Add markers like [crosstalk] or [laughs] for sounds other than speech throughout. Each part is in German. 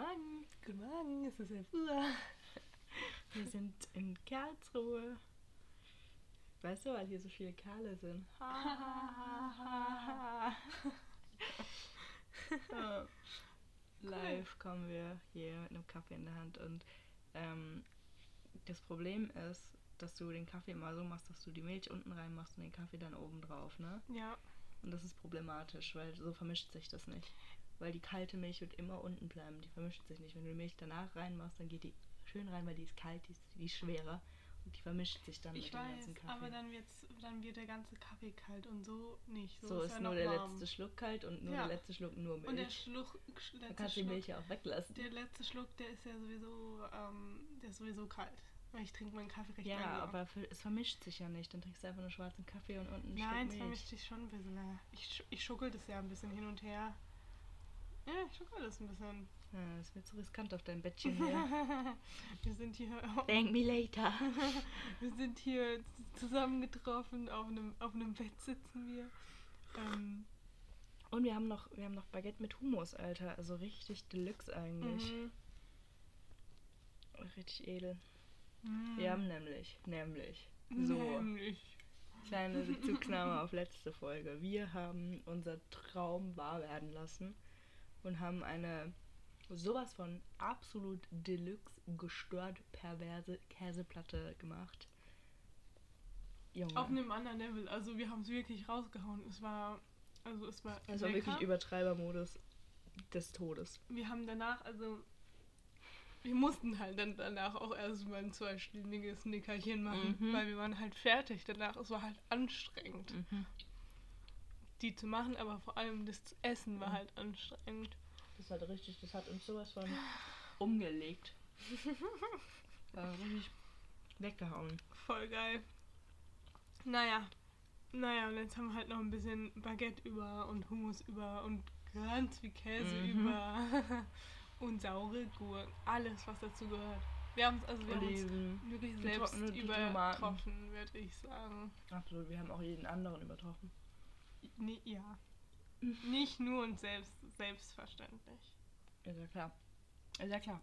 Morgen. Guten Morgen, es ist 11 Uhr. Wir sind in Karlsruhe. Weißt du, weil hier so viele Kerle sind? Ja. [laughs] Live kommen wir hier mit einem Kaffee in der Hand und ähm, das Problem ist, dass du den Kaffee immer so machst, dass du die Milch unten reinmachst und den Kaffee dann oben drauf, ne? Ja. Und das ist problematisch, weil so vermischt sich das nicht. Weil die kalte Milch wird immer unten bleiben, die vermischt sich nicht. Wenn du die Milch danach reinmachst, dann geht die schön rein, weil die ist kalt, die ist, die ist schwerer und die vermischt sich dann Ich mit dem weiß, ganzen Kaffee. aber dann, wird's, dann wird der ganze Kaffee kalt und so nicht. So, so ist, er nur der warm. letzte Schluck kalt und nur Ja. der letzte Schluck nur Milch. Und der Schluck, Dann letzte kannst du die Milch ja auch weglassen. der letzte Schluck, der ist ja sowieso, ähm, der ist sowieso kalt. Weil ich trinke meinen Kaffee recht Ja, langsam. aber es vermischt sich ja nicht. Dann trinkst du einfach nur schwarzen Kaffee und unten Nein, es vermischt sich schon ein bisschen. äh, Ich, ich schuckel das ja ein bisschen hin und her. Ja, ich schuckel das ein bisschen. Ja, das wird so riskant auf deinem Bettchen hier. [laughs] Wir sind hier, Thank me later. [laughs] wir sind hier zusammengetroffen, auf einem, auf einem Bett sitzen wir. Ähm, Und wir haben noch, wir haben noch Baguette mit Hummus, Alter. Also richtig Deluxe eigentlich. mhm. Richtig edel. Mhm. Wir haben nämlich, nämlich, so, Nämlich. kleine [laughs] Bezugnahme auf letzte Folge. Wir haben unser Traum wahr werden lassen und haben eine sowas von absolut Deluxe gestört perverse Käseplatte gemacht. Junge. Auf einem anderen Level. Also wir haben es wirklich rausgehauen. Es war, also es war Es war wirklich Übertreibermodus des Todes. Wir haben danach, also wir mussten halt dann danach auch erstmal ein zweistündiges Nickerchen machen, Mhm. weil wir waren halt fertig danach. Es war halt anstrengend, Mhm. Die zu machen, aber vor allem das Essen war Mhm. halt anstrengend. Das hat richtig, das hat uns sowas von umgelegt. [laughs] War richtig weggehauen. Voll geil. Naja, naja, und jetzt haben wir halt noch ein bisschen Baguette über und Hummus über und ganz viel Käse Mhm. über [laughs] und saure Gurken. Alles, was dazu gehört. Wir haben es also wir Oliven. wirklich selbst übertroffen, würde ich sagen. Absolut, wir haben auch jeden anderen übertroffen. Nee, ja. Nicht nur und selbst, selbstverständlich. Ist ja klar. Ist ja klar.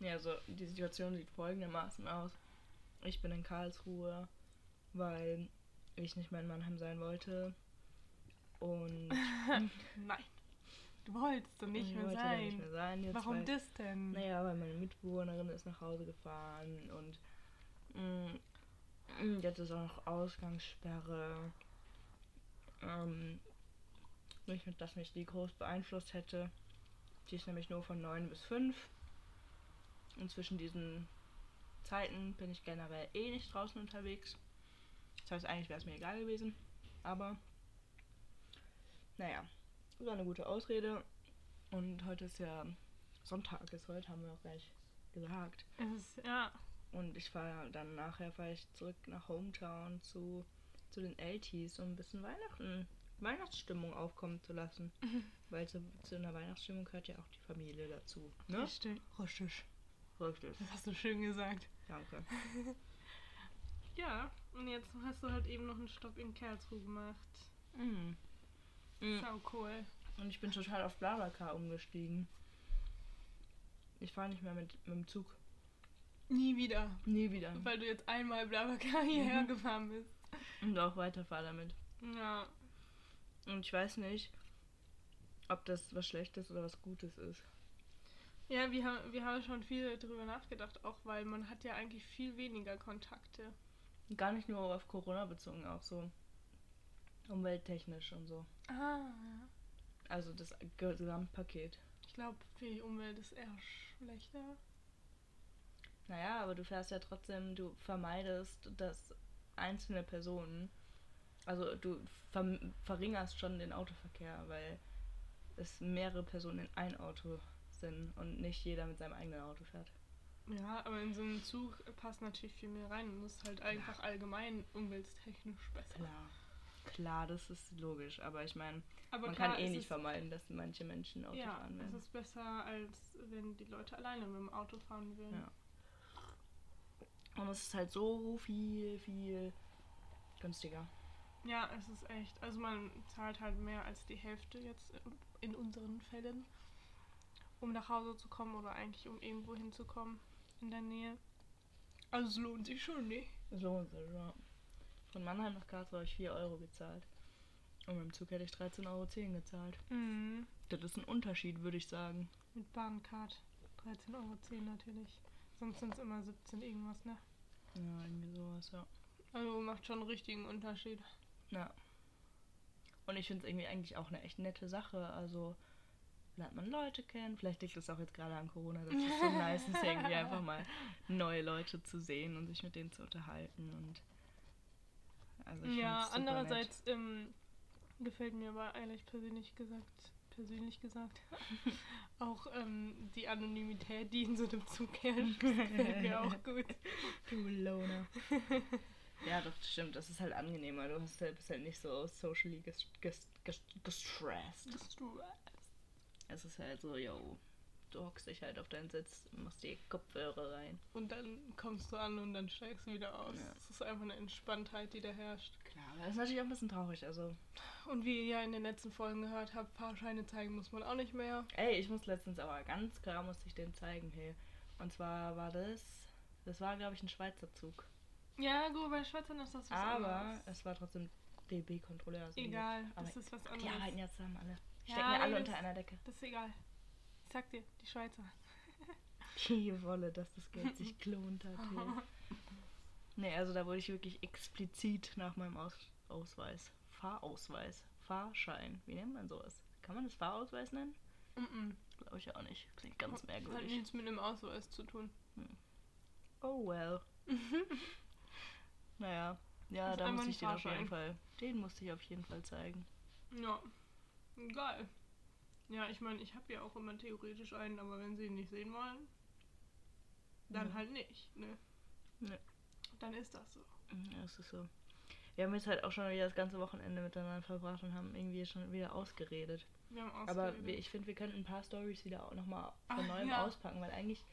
Ja, also die Situation sieht folgendermaßen aus. Ich bin in Karlsruhe, weil ich nicht mehr in Mannheim sein wollte. Und [laughs] Nein. Du wolltest doch nicht ich mehr wollte sein. nicht mehr sein. Jetzt, Warum weil, das denn? Naja, weil meine Mitbewohnerin ist nach Hause gefahren und mh, mh, jetzt ist auch noch Ausgangssperre. Ähm, nicht, dass mich die groß beeinflusst hätte. Die ist nämlich nur von 9 bis 5. Und zwischen diesen Zeiten bin ich generell eh nicht draußen unterwegs. Das heißt, eigentlich wäre es mir egal gewesen. Aber, naja, das war eine gute Ausrede. Und heute ist ja Sonntag, ist heute, haben wir auch gleich gesagt. Es ist, ja. Und ich fahre dann nachher ich zurück nach Hometown zu, zu den LTs, um ein bisschen Weihnachten, Weihnachtsstimmung aufkommen zu lassen. [laughs] Weil zu, zu einer Weihnachtsstimmung gehört ja auch die Familie dazu. Ne? Richtig. Richtig. Richtig. Das hast du schön gesagt. Danke. [laughs] Ja, und jetzt hast du halt eben noch einen Stopp in Karlsruhe gemacht. Mhm. Mhm. Sau cool. Und ich bin total auf Blablacar umgestiegen. Ich fahre nicht mehr mit, mit dem Zug. Nie wieder. Nie wieder. Weil du jetzt einmal Blablacar hierher Mhm. gefahren bist. Und auch weiterfahre damit. Ja. Und ich weiß nicht, ob das was Schlechtes oder was Gutes ist. Ja, wir haben, wir haben schon viel darüber nachgedacht, auch weil man hat ja eigentlich viel weniger Kontakte. Gar nicht nur auf Corona bezogen, auch so umwelttechnisch und so. Ah. Also das Gesamtpaket. Ich glaube, für die Umwelt ist eher schlechter. Naja, aber du fährst ja trotzdem, du vermeidest, dass einzelne Personen, also du ver verringerst schon den Autoverkehr, weil es mehrere Personen in ein Auto sind und nicht jeder mit seinem eigenen Auto fährt. Ja, aber in so einem Zug passt natürlich viel mehr rein und ist halt einfach allgemein umwelttechnisch besser. Klar. Klar, das ist logisch, aber ich meine, man klar, kann eh es nicht vermeiden, dass manche Menschen Auto ja, fahren es werden. ist besser, als wenn die Leute alleine mit dem Auto fahren würden. Ja. Und es ist halt so viel, viel günstiger. Ja, es ist echt. Also man zahlt halt mehr als die Hälfte jetzt in unseren Fällen. um nach Hause zu kommen oder eigentlich um irgendwo hinzukommen in der Nähe. Also es lohnt sich schon, ne? Das lohnt sich, ja. Von Mannheim nach Karlsruhe habe ich 4 Euro gezahlt. Und mit dem Zug hätte ich 13,10 Euro gezahlt. Mhm. Das ist ein Unterschied, würde ich sagen. Mit Bahncard 13,10 Euro natürlich. Sonst sind es immer 17 irgendwas, ne? Ja, irgendwie sowas, ja. Also macht schon einen richtigen Unterschied. Ja. Und ich finde es irgendwie eigentlich auch eine echt nette Sache. Also lernt man Leute kennen. Vielleicht liegt es auch jetzt gerade an Corona, dass es so nice ist, irgendwie [laughs] einfach mal neue Leute zu sehen und sich mit denen zu unterhalten. Und also ich ja, andererseits ähm, gefällt mir aber ehrlich persönlich gesagt, persönlich gesagt, [laughs] auch ähm, die Anonymität, die in so einem Zug herrscht, [laughs] gefällt mir auch gut. Du Loner. [laughs] ja, doch, das stimmt. Das ist halt angenehmer. Du hast halt, bist halt nicht so socially ges ges ges gestressed. Es ist halt so, yo, du hockst dich halt auf deinen Sitz, machst die Kopfhörer rein. Und dann kommst du an und dann steigst du wieder aus. Ja. Es ist einfach eine Entspanntheit, die da herrscht. Klar, das ist natürlich auch ein bisschen traurig. Also, Und wie ihr ja in den letzten Folgen gehört habt, Fahrscheine zeigen muss man auch nicht mehr. ey, ich muss letztens aber ganz klar, musste ich den zeigen, hey. Und zwar war das, das war, glaube ich, ein Schweizer Zug. Ja, gut, bei Schweizern ist das was Aber anderes. es war trotzdem DB-Kontrolleur. Also Egal, aber das ist was Die anderes. arbeiten ja zusammen alle. Ja, Stecken ja alle unter das- einer Decke. Das ist egal. Ich sag dir, die Schweizer. Die Wolle, dass das Geld sich [laughs] gelohnt hat. Hey. Nee, also da wurde ich wirklich explizit nach meinem Aus Ausweis, Fahrausweis, Fahrschein, wie nennt man sowas? Kann man das Fahrausweis nennen? Mhm. Glaube ich auch nicht. Klingt ganz Hat merkwürdig. nichts mit einem Ausweis zu tun. Oh well. [laughs] naja, ja, da musste ich den auf jeden. Fall, den musste ich auf jeden Fall zeigen. Ja, geil. Ja, ich meine, ich habe ja auch immer theoretisch einen, aber wenn sie ihn nicht sehen wollen, dann Ja. halt nicht, ne? Ne. Dann ist das so. Ja, es ist so. Wir haben jetzt halt auch schon wieder das ganze Wochenende miteinander verbracht und haben irgendwie schon wieder ausgeredet. Wir haben Aber ausgeredet. wir, ich finde, wir könnten ein paar Stories wieder auch nochmal von Ach, neuem ja. auspacken, weil eigentlich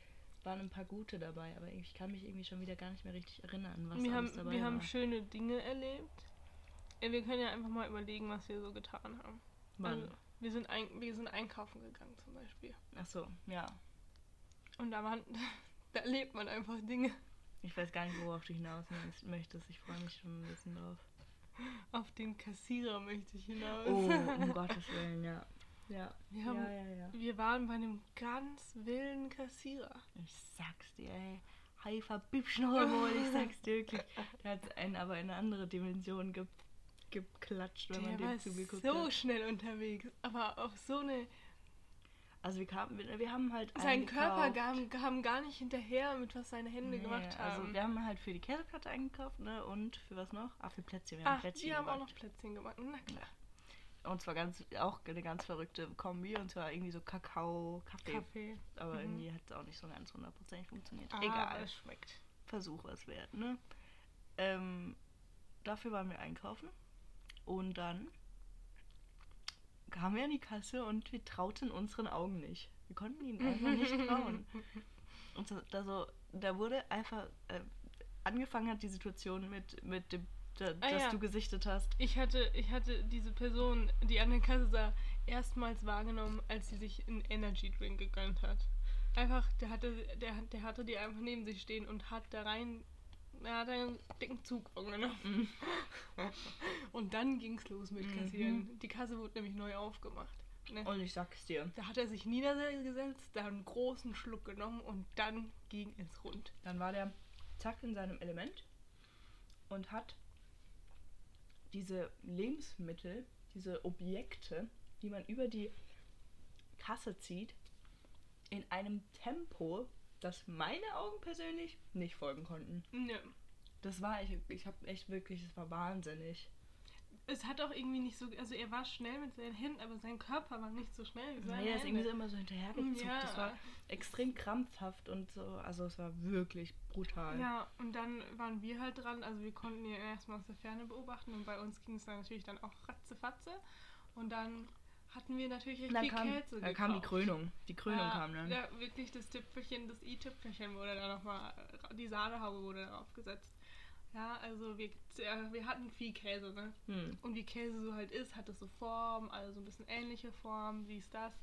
waren ein paar gute dabei, aber ich kann mich irgendwie schon wieder gar nicht mehr richtig erinnern, was wir haben, alles dabei wir war. haben schöne Dinge erlebt. Ja, wir können ja einfach mal überlegen, was wir so getan haben. Wann? Also, wir, sind ein, wir sind einkaufen gegangen zum Beispiel. Ach so, ja. Und da, waren, [laughs] da erlebt man einfach Dinge. Ich weiß gar nicht, worauf du hinaus möchtest. Ich freue mich schon ein bisschen drauf. Auf den Kassierer möchte ich hinaus. Oh, um [laughs] Gottes Willen, ja. Ja. Wir, haben, ja, ja, ja. wir waren bei einem ganz wilden Kassierer. Ich sag's dir, ey. Haifa Bibschnorrwohl, ich sag's dir wirklich. Der hat einen aber in eine andere Dimension ge geklatscht, wenn man war dem zugeguckt so hat. schnell unterwegs, aber auf so eine. Also wir, kamen, wir, wir haben halt Sein Körper kam, kam gar nicht hinterher, mit was seine Hände Nee, gemacht haben. Also wir haben halt für die Käseplatte eingekauft, ne? Und für was noch? Ah, für Plätzchen. Wir haben Ach, Plätzchen die haben auch gemacht. noch Plätzchen gemacht. Na klar. Und zwar ganz, auch eine ganz verrückte Kombi. Und zwar irgendwie so Kakao, Kaffee. Kaffee. Aber Mhm. irgendwie hat es auch nicht so ganz hundertprozentig funktioniert. Aber Egal. es schmeckt. Versuch was wert, ne? Ähm, dafür waren wir einkaufen. Und dann kamen wir an die Kasse und wir trauten unseren Augen nicht. Wir konnten ihnen einfach nicht [laughs] trauen. Und so, da, so, da wurde einfach äh, angefangen hat die Situation mit, mit dem, da, Ah, dass ja. du gesichtet hast. Ich hatte, ich hatte diese Person, die an der Kasse sah, erstmals wahrgenommen, als sie sich einen Energy Drink gegönnt hat. Einfach, der hatte, der, der hatte die einfach neben sich stehen und hat da rein, er hat einen dicken Zug genommen. Mhm. Und dann ging's los mit Mhm. Kassieren. Die Kasse wurde nämlich neu aufgemacht. Ne? Und ich sag's dir, Da hat er sich niedergesetzt, da einen großen Schluck genommen und dann ging es rund. dann war der zack in seinem Element und hat diese Lebensmittel, diese Objekte, die man über die Kasse zieht, in einem Tempo, das meine Augen persönlich nicht folgen konnten. Nö. Das war, ich, ich habe echt wirklich, es war wahnsinnig. Es hat auch irgendwie nicht so, also er war schnell mit seinen Händen, aber sein Körper war nicht so schnell wie seine Nee, er ist irgendwie so Hände. immer so hinterhergezuckt. Ja. Das war extrem krampfhaft und so, also es war wirklich brutal. Ja, und dann waren wir halt dran, also wir konnten ihn erstmal aus der Ferne beobachten und bei uns ging es dann natürlich dann auch ratzefatze und dann hatten wir natürlich richtig dann kam, Käse da kam die. Krönung. Die Krönung ja, kam dann. Ja, wirklich das Tüpfelchen, das i-Tüpfelchen wurde da nochmal, die Sahnehaube wurde darauf gesetzt. Ja, also wir, ja, wir hatten viel Käse, ne? Hm. Und wie Käse so halt ist, hat es so Form, also so ein bisschen ähnliche Form, wie ist das.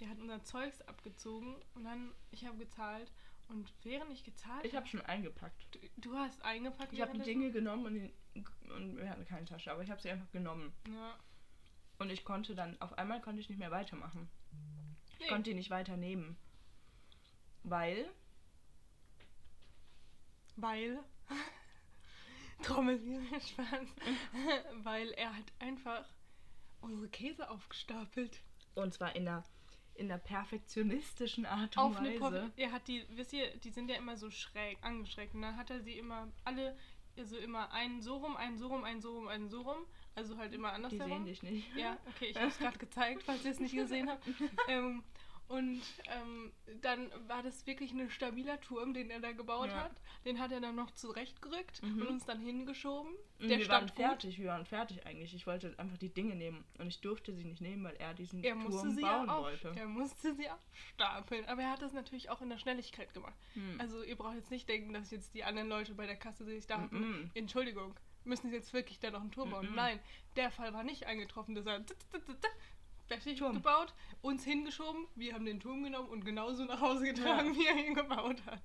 der hat unser Zeugs abgezogen und dann, ich habe gezahlt und während ich gezahlt Ich habe schon eingepackt. Du, du hast eingepackt. Ich habe die? Dinge genommen und, die, und wir hatten keine Tasche, aber ich habe sie einfach genommen. Ja. Und ich konnte dann, auf einmal konnte ich nicht mehr weitermachen. Ich Nee. konnte die nicht weiternehmen. Weil, Weil. [laughs] Trommelwirbel, Spaß. [laughs] Weil er hat einfach unsere Käse aufgestapelt. und zwar in der, in der perfektionistischen Art und Auf eine Weise. Pop Er hat die, wisst ihr, die sind ja immer so schräg angeschrägt. Und dann hat er sie immer alle, also immer einen so rum, einen so rum, einen so rum, einen so rum. Also halt immer anders die sehen dich nicht. Ja, okay, ich habe es [laughs] gerade gezeigt, falls ihr es nicht gesehen habt. [laughs] Ähm, und ähm, dann war das wirklich ein stabiler Turm, den er da gebaut Ja. hat. Den hat er dann noch zurechtgerückt Mhm. und uns dann hingeschoben. Und Der wir waren stand gut. fertig, wir waren fertig eigentlich. Ich wollte einfach die Dinge nehmen und ich durfte sie nicht nehmen, weil er diesen Er Turm bauen auf, wollte. er musste sie aufstapeln. Aber er hat das natürlich auch in der Schnelligkeit gemacht. Hm. Also ihr braucht jetzt nicht denken, dass jetzt die anderen Leute bei der Kasse sich dachten, Mhm. Entschuldigung, müssen sie jetzt wirklich da noch einen Turm bauen? Mhm. Nein, der Fall war nicht eingetroffen. Das war Turm. gebaut, uns hingeschoben, wir haben den Turm genommen und genauso nach Hause getragen, wie er ihn gebaut hat.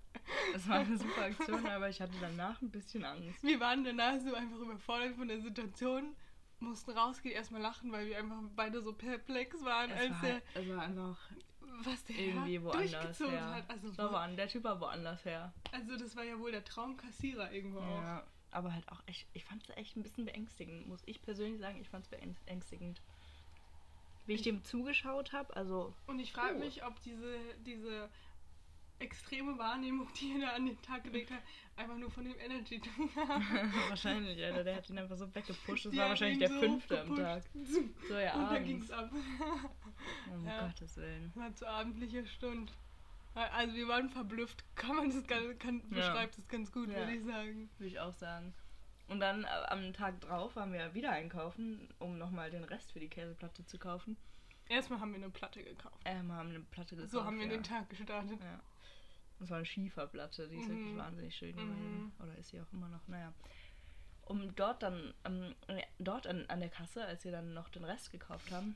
Das war eine super Aktion, aber ich hatte danach ein bisschen Angst. Wir waren danach so einfach überfordert von der Situation, mussten rausgehen, erstmal lachen, weil wir einfach beide so perplex waren, Es als war, der, es war einfach was der irgendwie woanders her. hat. Also, war woanders, der Typ war woanders her. also das war ja wohl der Traumkassierer irgendwo auch. Aber halt auch echt, ich fand es echt ein bisschen beängstigend, muss ich persönlich sagen, ich fand es beängstigend. Wie ich dem zugeschaut habe, also Und ich frage Oh. mich, ob diese, diese extreme Wahrnehmung, die er da an den Tag gelegt hat, einfach nur von dem Energy Drink [laughs] [laughs] wahrscheinlich, Alter, der hat ihn einfach so weggepusht. Das Die war wahrscheinlich der so fünfte am. Tag. [laughs] So ja, Und da abends. ging's ab. Um Ja. Gottes Willen. War zu abendlicher Stunde. Also wir waren verblüfft. [laughs] Kann man das kann, Ja. beschreibt das ganz gut, würde ich sagen. Würde ich auch sagen. Und dann äh, am Tag drauf waren wir wieder einkaufen, um nochmal den Rest für die Käseplatte zu kaufen. Erstmal haben wir eine Platte gekauft. Ähm, haben eine Platte gekauft. So haben wir ja. den Tag gestartet. Ja. Das war eine Schieferplatte, die ist Mhm. wirklich wahnsinnig schön Mhm. Oder ist sie auch immer noch, naja. Um dort dann, ähm, äh, dort an, an der Kasse, als wir dann noch den Rest gekauft haben,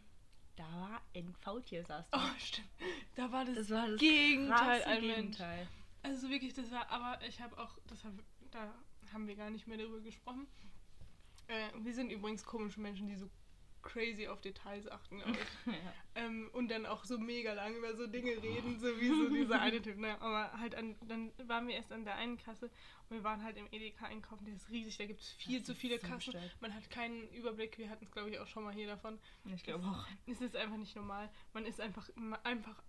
da war ein Faultier saß da. Oh, stimmt. Da war das, das war das Gegenteil, ein Mensch. Gegenteil. Also wirklich, das war, aber ich habe auch, das hab, da haben wir gar nicht mehr drüber gesprochen. Äh, wir sind übrigens komische Menschen, die so crazy auf Details achten, [laughs] ja. ähm, und dann auch so mega lang über so Dinge reden, so wie so dieser eine Typ. Ne? Aber halt an, dann waren wir erst an der einen Kasse und wir waren halt im Edeka einkaufen, der ist riesig, da gibt es viel Das zu viele so Kassen. stark. Man hat keinen Überblick, wir hatten es glaube ich auch schon mal hier davon. Ich glaube auch. Es ist einfach nicht normal. Man ist einfach, einfach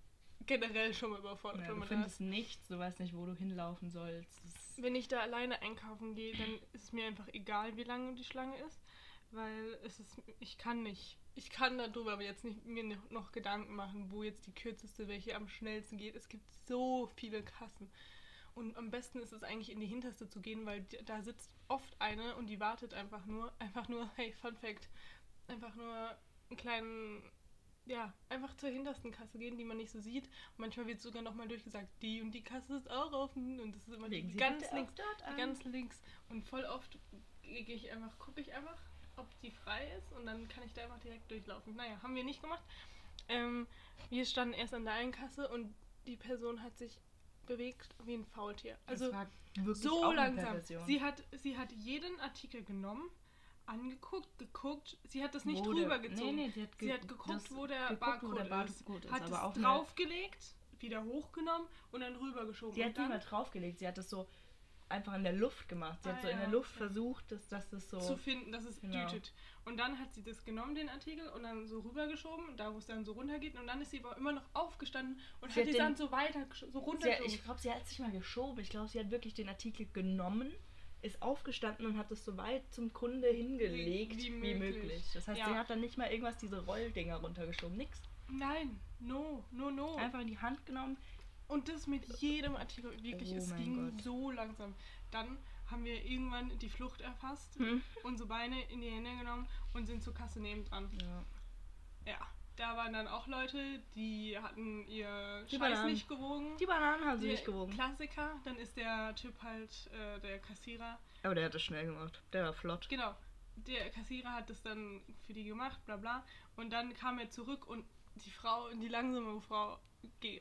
generell schon mal überfordert, Ja, wenn du man da findest nichts, du weißt nicht, wo du hinlaufen sollst. Wenn ich da alleine einkaufen gehe, dann ist es mir einfach egal, wie lange die Schlange ist, weil es ist, ich kann nicht, ich kann darüber aber jetzt nicht mir noch- Gedanken machen, wo jetzt die kürzeste, welche am schnellsten geht. Es gibt so viele Kassen. Und am besten ist es eigentlich in die hinterste zu gehen, weil da sitzt oft eine und die wartet einfach nur, [laughs] einfach nur, hey, Fun Fact, einfach nur einen kleinen, ja, einfach zur hintersten Kasse gehen, die man nicht so sieht. Und manchmal wird sogar nochmal durchgesagt, die und die Kasse ist auch offen und das ist immer Legen die Sie ganz links, die an. ganz links. Und voll oft gehe ich einfach, gucke ich einfach, ob die frei ist und dann kann ich da einfach direkt durchlaufen. Naja, haben wir nicht gemacht. Ähm, wir standen erst an der einen Kasse und die Person hat sich bewegt wie ein Faultier. Also wirklich so langsam. Sie hat, sie hat jeden Artikel genommen, angeguckt, geguckt. Sie hat das nicht rübergezogen. Nee, nee, sie hat, ge sie hat geguckt, wo der geguckt, Barcode, wo der ist. Barcode ist. Hat es draufgelegt, wieder hochgenommen und dann rübergeschoben. Sie hat nicht mal draufgelegt, sie hat das so einfach in der Luft gemacht. Sie Ah, hat so in ja, der Luft okay. versucht, dass, dass das so. zu finden, dass es Genau. dütet. Und dann hat sie das genommen, den Artikel, und dann so rübergeschoben, da wo es dann so runtergeht. Und dann ist sie aber immer noch aufgestanden und Sie hat hat die den- dann so weiter, so sie hat, runtergeschoben. ich glaube, sie hat sich mal geschoben. Ich glaube, sie hat wirklich den Artikel genommen, ist aufgestanden und hat es so weit zum Kunde hingelegt Wie- wie, wie möglich. möglich. Das heißt, Ja. sie hat dann nicht mal irgendwas diese Rolldinger runtergeschoben. Nix. Nein, no, no, no. Einfach in die Hand genommen. Und das mit jedem Artikel. Wirklich, Oh es ging Gott. so langsam. Dann haben wir irgendwann die Flucht erfasst, Hm. unsere Beine in die Hände genommen und sind zur Kasse nebendran. Ja. Ja, da waren dann auch Leute, die hatten ihr Die Scheiß Bananen. nicht gewogen. Die Bananen haben sie nicht gewogen. Klassiker, dann ist der Typ halt äh, der Kassierer. Aber der hat das schnell gemacht. Der war flott. Genau, der Kassierer hat das dann für die gemacht, bla bla. Und dann kam er zurück und die Frau, die langsame Frau,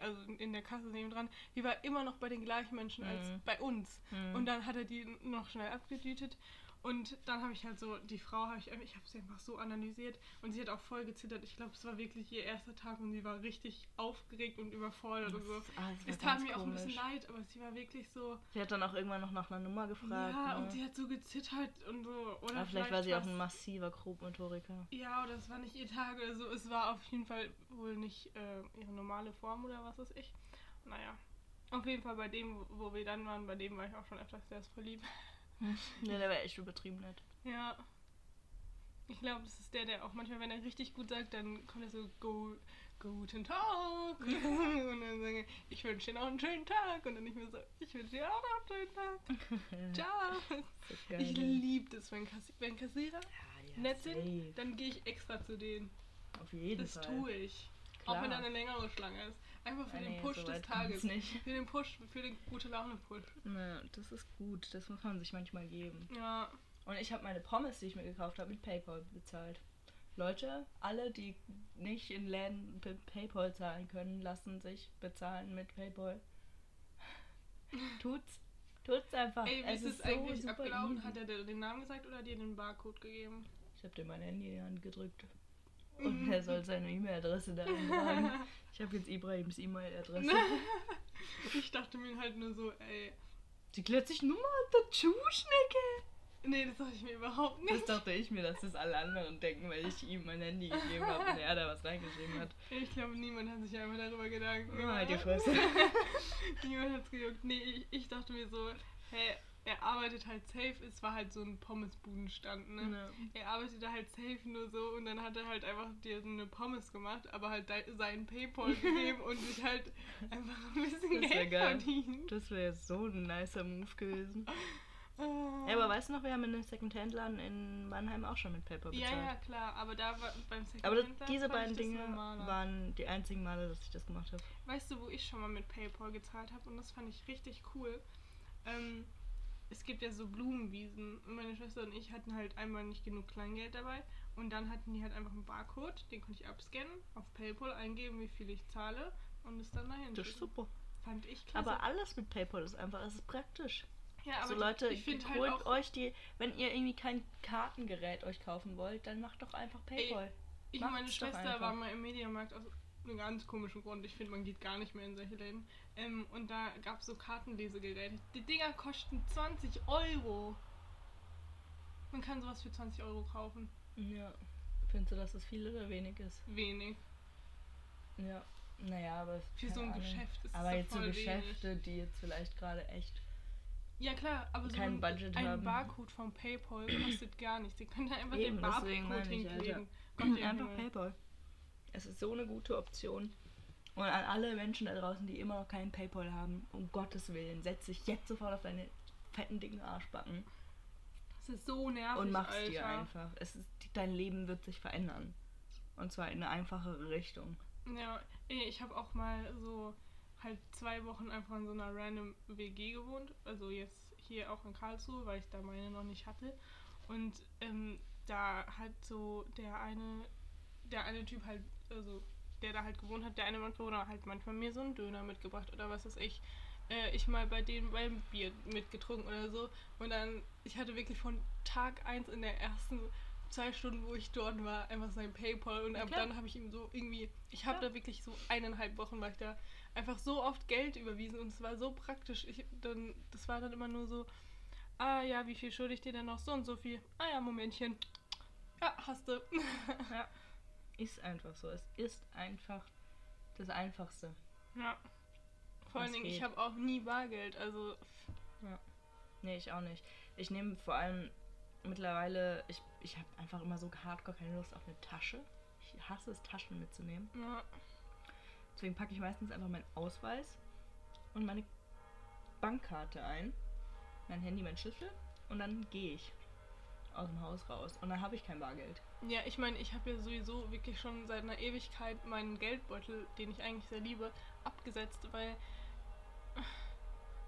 also in der Kasse nebendran, die war immer noch bei den gleichen Menschen als Mhm. bei uns. Mhm. Und dann hat er die noch schnell abgetütet. Und dann habe ich halt so, die Frau habe ich, einfach- ich habe sie einfach so analysiert und sie hat auch voll gezittert. Ich glaube, es war wirklich ihr erster Tag und sie war richtig aufgeregt und überfordert und so. Das- ah, das war Es tat ganz mir auch ein bisschen komisch. leid, aber sie war wirklich so, Sie hat dann auch irgendwann noch nach einer Nummer gefragt. ja, ne? und sie hat so gezittert und so. Oder Aber vielleicht war sie auch war's- ein massiver Grobmotoriker. Ja, oder es war nicht ihr Tag oder so. Es war auf jeden Fall wohl nicht äh, ihre normale Form oder was weiß ich. Naja. Auf jeden Fall bei dem, wo- wo wir dann waren, bei dem war ich auch schon öfters sehr verliebt. [laughs] Ne, der war echt übertrieben nett. Ja. Ich glaube, das ist der, der auch manchmal, wenn er richtig gut sagt, dann kommt er so, Go, guten Tag. [laughs] und dann sage ich, ich wünsche dir noch einen schönen Tag. Und dann nicht mehr so, ich wünsche dir auch noch einen schönen Tag. [laughs] Ciao. Das geil. Ich liebe das, wenn, Kassi wenn Kassierer ja, ja, nett sind, dann gehe ich extra zu denen. Auf jeden Das Fall. tue ich. Klar. Auch wenn da eine längere Schlange ist. Einfach für Ah, den nee, Push so des Tages. nicht. Für den Push, für den gute Laune Push. Ne, das ist gut. Das muss man sich manchmal geben. Ja. Und ich habe meine Pommes, die ich mir gekauft habe, mit PayPal bezahlt. Leute, alle, die nicht in Läden PayPal zahlen können, lassen sich bezahlen mit PayPal. [laughs] Tut's. Tut's einfach. Ey, wie es ist es so eigentlich abgelaufen? Hat er dir den Namen gesagt oder hat dir den Barcode gegeben? Ich habe dir mein Handy in die Hand gedrückt. Mhm. Und er soll seine E-Mail-Adresse da eintragen. Ich habe jetzt Ibrahims E-Mail-Adresse. [laughs] ich dachte mir halt nur so, ey. Die klärt sich nur mal der Schuhschnecke. Nee, das dachte ich mir überhaupt Das nicht. dachte ich mir, dass das alle anderen denken, weil ich ihm mein Handy gegeben habe und er da was reingeschrieben hat. Ich glaube, niemand hat sich einfach darüber Gedanken Oh, halt die gemacht. Fresse. [laughs] niemand hat's gejuckt. Nee, ich, ich dachte mir so, hä, er arbeitet halt safe. Es war halt so ein Pommesbudenstand, ne? Ja. Er arbeitete halt safe nur so und dann hat er halt einfach dir so eine Pommes gemacht, aber halt seinen Paypal [laughs] gegeben und sich halt einfach ein bisschen Das Geld geil. verdient. Das wäre so ein nicer Move gewesen. Ah. Ja, aber weißt du noch, wir haben in einem Second-Hand-Laden in Mannheim auch schon mit PayPal ja, bezahlt. ja, klar, aber da war beim Second Aber das, diese beiden Dinge waren die einzigen Male, dass ich das gemacht habe. Weißt du, wo ich schon mal mit PayPal gezahlt habe und das fand ich richtig cool? Ähm, es gibt ja so Blumenwiesen und meine Schwester und ich hatten halt einmal nicht genug Kleingeld dabei und dann hatten die halt einfach einen Barcode, den konnte ich abscannen, auf PayPal eingeben, wie viel ich zahle und es dann dahin Das ist super. Fand ich klasse. Aber alles mit PayPal ist einfach, es ist praktisch. ja, aber so Leute, ich finde halt holt auch, euch die, wenn ihr irgendwie kein Kartengerät euch kaufen wollt, dann macht doch einfach PayPal. ich und meine macht's Schwester waren mal im Mediamarkt aus einem ganz komischen Grund. Ich finde, man geht gar nicht mehr in solche Läden. Ähm, und da gab es so Kartenlesegeräte. Die Dinger kosten 20 Euro. Man kann sowas für 20 Euro kaufen. Ja. Findest du, dass es viel oder wenig ist? Wenig. Ja. Naja, aber. Für so ein Ahnung. Geschäft ist Aber es jetzt so Geschäfte, die jetzt vielleicht gerade echt. Ja klar, aber so ein, Budget ein haben. Barcode vom PayPal kostet gar nichts. Sie können da einfach Eben, den Barcode hinkleben. Gott, der Einfach. PayPal. Es ist so eine gute Option. Und an alle Menschen da draußen, die immer noch keinen PayPal haben, um Gottes Willen, setz dich jetzt sofort auf deine fetten, dicken Arschbacken Das ist so nervig, und mach's Alter. dir einfach. Es ist, dein Leben wird sich verändern. Und zwar in eine einfachere Richtung. Ja, ich habe auch mal so halt zwei Wochen einfach in so einer random WG gewohnt. Also jetzt hier auch in Karlsruhe, weil ich da meine noch nicht hatte. Und ähm, da hat so der eine, der eine Typ halt, also der da halt gewohnt hat, der eine Mitbewohner halt manchmal mir so einen Döner mitgebracht oder was weiß ich. Äh, ich mal bei denen beim Bier mitgetrunken oder so. Und dann, ich hatte wirklich von Tag 1 in der ersten zwei Stunden, wo ich dort war, einfach sein PayPal und ab klar. dann habe ich ihm so irgendwie, ich habe da wirklich so eineinhalb Wochen war ich da einfach so oft Geld überwiesen und es war so praktisch. Ich, dann, das war dann immer nur so, ah ja, wie viel schulde ich dir denn noch? So und so viel. Ah ja, Momentchen. Ja, hast du. Ja. [laughs] Ist einfach so. Es ist einfach das Einfachste. ja. Vor allen Dingen, ich habe auch nie Bargeld, also Nee, ich auch nicht. Ich nehme vor allem mittlerweile, ich, ich habe einfach immer so hardcore keine Lust auf eine Tasche. Ich hasse es, Taschen mitzunehmen. ja. Deswegen packe ich meistens einfach meinen Ausweis und meine Bankkarte ein, mein Handy, mein Schlüssel und dann gehe ich aus dem Haus raus. Und dann habe ich kein Bargeld. Ja, ich meine, ich habe ja sowieso wirklich schon seit einer Ewigkeit meinen Geldbeutel, den ich eigentlich sehr liebe, abgesetzt, weil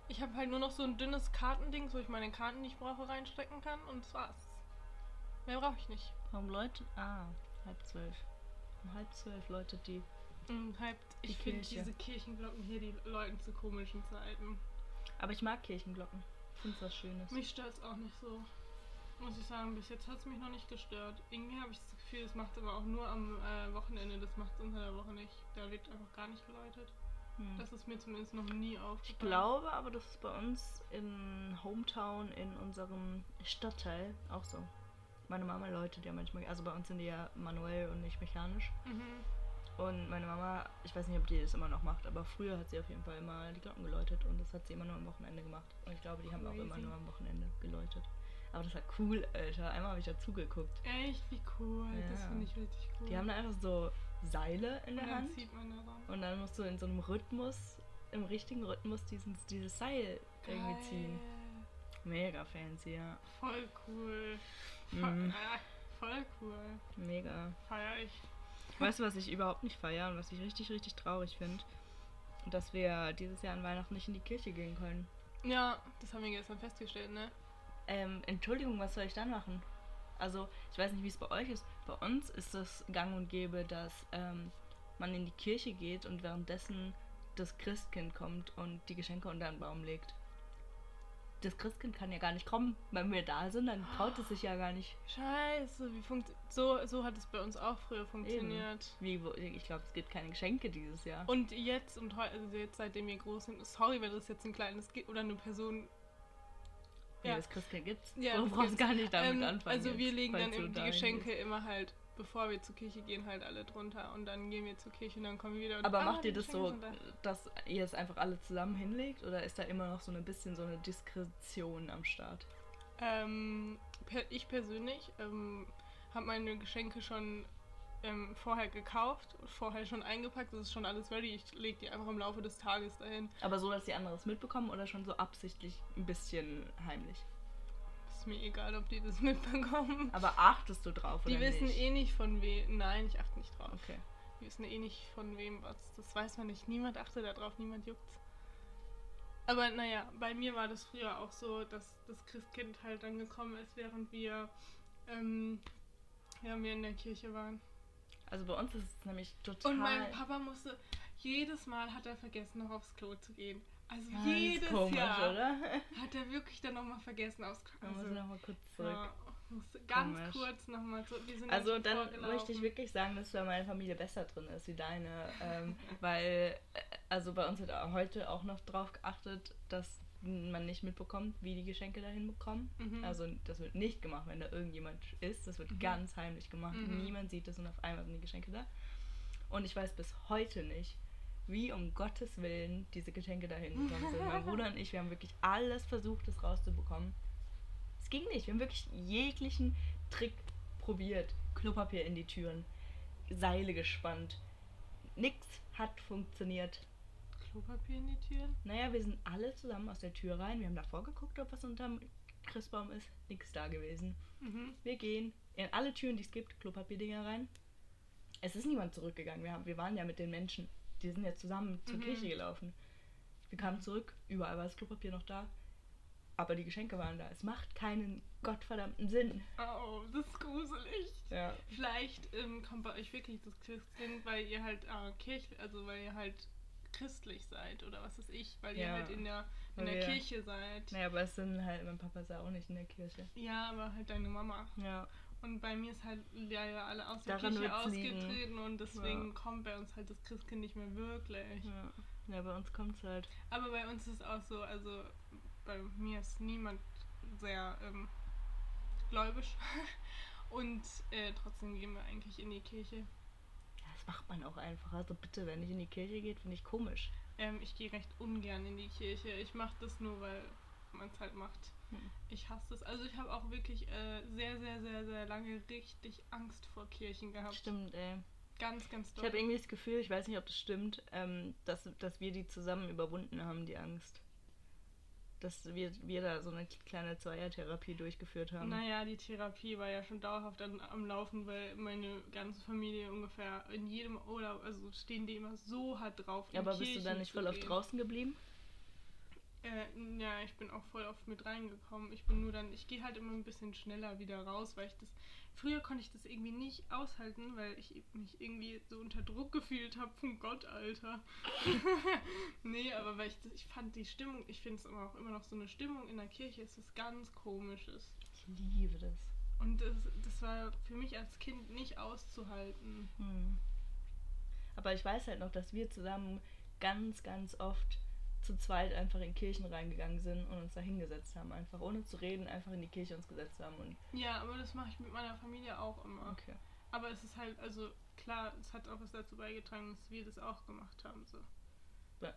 ich habe halt nur noch so ein dünnes Kartending, wo ich meine Karten, die ich brauche, reinstecken kann und das war's. Mehr brauche ich nicht. Warum Leute? Ah, halb zwölf. Um halb zwölf Leute, die Und halt, Die ich finde diese Kirchenglocken hier, die läuten zu komischen Zeiten. Aber ich mag Kirchenglocken. Ich finde was Schönes. Mich stört es auch nicht so. Muss ich sagen, bis jetzt hat es mich noch nicht gestört. Irgendwie habe ich das Gefühl, es macht aber auch nur am äh, Wochenende, das macht es unter der Woche nicht. Da wird einfach gar nicht geläutet. Hm. Das ist mir zumindest noch nie aufgefallen. Ich glaube aber, das ist bei uns in Hometown, in unserem Stadtteil auch so. Meine Mama läutet ja manchmal, also bei uns sind die ja manuell und nicht mechanisch. Mhm. Und meine Mama, ich weiß nicht, ob die das immer noch macht, aber früher hat sie auf jeden Fall immer die Glocken geläutet und das hat sie immer nur am Wochenende gemacht. Und ich glaube, die haben auch immer Crazy. nur am Wochenende geläutet. Aber das war cool, Alter. Einmal habe ich da zugeguckt. Echt, wie cool. Das Ja. finde ich richtig cool. Die haben da einfach so Seile in Und der dann Hand daran. und dann musst du in so einem Rhythmus, im richtigen Rhythmus diesen, dieses Seil irgendwie ziehen. Geil. Mega fancy, ja. Voll cool. Voll, Mhm. äh, voll cool. Mega. Feier ich. Weißt du, was ich überhaupt nicht feiere und was ich richtig, richtig traurig finde? Dass wir dieses Jahr an Weihnachten nicht in die Kirche gehen können. Ja, das haben wir gestern festgestellt, ne? Ähm, Entschuldigung, was soll ich dann machen? Also, ich weiß nicht, wie es bei euch ist. Bei uns ist es gang und gäbe, dass ähm, man in die Kirche geht und währenddessen das Christkind kommt und die Geschenke unter den Baum legt. Das Christkind kann ja gar nicht kommen, wenn wir da sind, dann traut es sich ja gar nicht. Scheiße, wie funkt so so hat es bei uns auch früher funktioniert. Wie, ich glaube, es gibt keine Geschenke dieses Jahr. Und jetzt und heute, also jetzt seitdem wir groß sind, sorry, wenn das jetzt ein kleines Kind oder eine Person. Nee, Ja, das Christkind gibt's. Ja, du brauchst gar nicht damit ähm, anfangen. also wir jetzt, legen dann eben die Geschenke gehst. immer halt, bevor wir zur Kirche gehen, halt alle drunter und dann gehen wir zur Kirche und dann kommen wir wieder. Und, Aber ah, macht ihr das so, dass ihr es einfach alle zusammen hinlegt oder ist da immer noch so ein bisschen so eine Diskretion am Start? Ähm, per, ich persönlich ähm, habe meine Geschenke schon ähm, vorher gekauft, vorher schon eingepackt, das ist schon alles ready. Ich lege die einfach im Laufe des Tages dahin. Aber so, dass die anderen es mitbekommen oder schon so absichtlich ein bisschen heimlich? Ist mir egal, ob die das [laughs] mitbekommen. Aber achtest du drauf Die oder wissen nicht? eh nicht von wem. Nein, ich achte nicht drauf. Okay. Die wissen eh nicht von wem was. Das weiß man nicht. Niemand achtet da drauf, niemand juckt's. Aber naja, bei mir war das früher auch so, dass das Christkind halt dann gekommen ist, während wir, ähm, während wir in der Kirche waren. Also bei uns ist es nämlich total. Und mein Papa musste, jedes Mal hat er vergessen, noch aufs Klo zu gehen. Also Ganz jedes komisch, Jahr oder? hat er wirklich dann nochmal vergessen, aufs Klo. Man muss Also, noch mal kurz zurück. ja, ganz Komisch. kurz nochmal sind Also dann möchte ich wirklich sagen, dass bei meiner Familie besser drin ist wie deine, ähm, [laughs] weil äh, also bei uns wird auch heute auch noch drauf geachtet, dass man nicht mitbekommt, wie die Geschenke dahin bekommen. Mhm. Also das wird nicht gemacht, wenn da irgendjemand ist. Das wird Mhm. ganz heimlich gemacht. Mhm. Niemand sieht das und auf einmal sind die Geschenke da. Und ich weiß bis heute nicht, wie um Gottes Willen diese Geschenke dahin gekommen sind. mein [laughs] Bruder und ich, wir haben wirklich alles versucht, das rauszubekommen. Es ging nicht. Wir haben wirklich jeglichen Trick probiert. Klopapier in die Türen, Seile gespannt. Nix hat funktioniert. Klopapier in die Türen? Naja, wir sind alle zusammen aus der Tür rein. Wir haben davor geguckt, ob was unterm Christbaum ist. Nix da gewesen. Mhm. Wir gehen in alle Türen, die es gibt, Klopapierdinger rein. Es ist niemand zurückgegangen. Wir, haben, wir waren ja mit den Menschen. Die sind ja zusammen zur Mhm. Kirche gelaufen. Wir kamen zurück, überall war das Klopapier noch da. Aber die Geschenke waren da. Es macht keinen gottverdammten Sinn. Oh, das ist gruselig. Ja. Vielleicht ähm, kommt bei euch wirklich das Christkind, weil ihr halt äh, Kirch, also weil ihr halt christlich seid oder was weiß ich, weil ihr Ja. halt in der, in der wir- Kirche seid. Naja, aber es sind halt, mein Papa ist ja auch nicht in der Kirche. Ja, aber halt deine Mama. Ja. Und bei mir ist halt ja, ja alle aus der Daran Kirche wird's liegen. ausgetreten und deswegen Ja. kommt bei uns halt das Christkind nicht mehr wirklich. Ja, ja bei uns kommt es halt. Aber bei uns ist es auch so, also bei mir ist niemand sehr ähm, gläubisch. [laughs] Und äh, trotzdem gehen wir eigentlich in die Kirche. Das macht man auch einfach. Also bitte, wenn ich in die Kirche geht, finde ich komisch. Ähm, ich gehe recht ungern in die Kirche. Ich mache das nur, weil man es halt macht. Hm. Ich hasse das. Also ich habe auch wirklich äh, sehr, sehr, sehr, sehr lange richtig Angst vor Kirchen gehabt. Stimmt, ey. Ganz, ganz Ich doll. habe irgendwie das Gefühl, ich weiß nicht, ob das stimmt, ähm, dass, dass wir die zusammen überwunden haben, die Angst. Dass wir, wir da so eine kleine Zweiertherapie durchgeführt haben. Naja, die Therapie war ja schon dauerhaft an, am Laufen, weil meine ganze Familie ungefähr in jedem Urlaub, also stehen die immer so hart drauf. Ja, aber bist du Kirchen dann nicht voll auf draußen geblieben? Äh, ja, ich bin auch voll oft mit reingekommen. Ich bin nur dann, ich gehe halt immer ein bisschen schneller wieder raus, weil ich das. Früher konnte ich das irgendwie nicht aushalten, weil ich mich irgendwie so unter Druck gefühlt habe von Gott, Alter. [laughs] nee, aber weil ich ich fand die Stimmung, ich finde es aber auch immer noch so eine Stimmung in der Kirche, ist was ganz komisches. Ich liebe das. Und das, das war für mich als Kind nicht auszuhalten. Hm. Aber ich weiß halt noch, dass wir zusammen ganz, ganz oft zu zweit einfach in Kirchen reingegangen sind und uns da hingesetzt haben. Einfach ohne zu reden, einfach in die Kirche uns gesetzt haben. Und Ja, aber das mache ich mit meiner Familie auch immer. okay. Aber es ist halt, also klar, es hat auch was dazu beigetragen, dass wir das auch gemacht haben. So.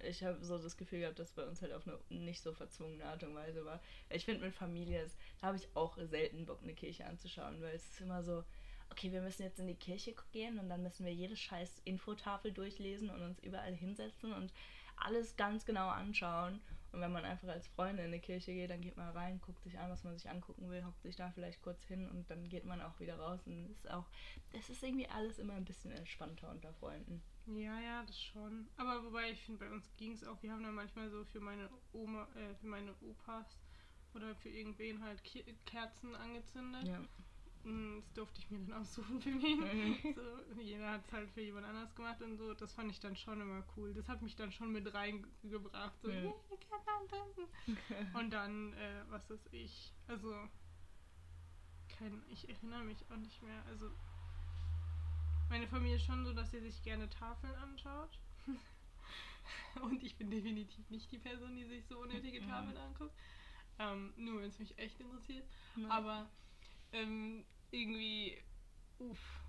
Ich habe so das Gefühl gehabt, dass bei uns halt auf eine nicht so verzwungene Art und Weise war. Ich finde mit Familie, ist, da habe ich auch selten Bock, eine Kirche anzuschauen, weil es ist immer so, okay, wir müssen jetzt in die Kirche gehen und dann müssen wir jede scheiß Infotafel durchlesen und uns überall hinsetzen und alles ganz genau anschauen. Und wenn man einfach als Freunde in eine Kirche geht, dann geht man rein, guckt sich an, was man sich angucken will, hockt sich da vielleicht kurz hin und dann geht man auch wieder raus. Und es ist auch, es ist irgendwie alles immer ein bisschen entspannter unter Freunden. Ja, ja, das schon. Aber wobei ich finde, bei uns ging es auch. Wir haben dann manchmal so für meine Oma, äh, für meine Opas oder für irgendwen halt Kerzen angezündet. Ja. Mm, Das durfte ich mir dann aussuchen für mich. Mhm. so, jeder hat es halt für jemand anders gemacht und so. Das fand ich dann schon immer cool. Das hat mich dann schon mit reingebracht. So, Mhm. "Yeah, ich kann antanzen." Und dann, äh, was ist ich? Also, kein, ich erinnere mich auch nicht mehr. Also, meine Familie ist schon so, dass sie sich gerne Tafeln anschaut. [laughs] Und ich bin definitiv nicht die Person, die sich so unnötige. Tafeln anguckt. Ähm, nur wenn es mich echt interessiert. Ja. Aber ähm, irgendwie, uff,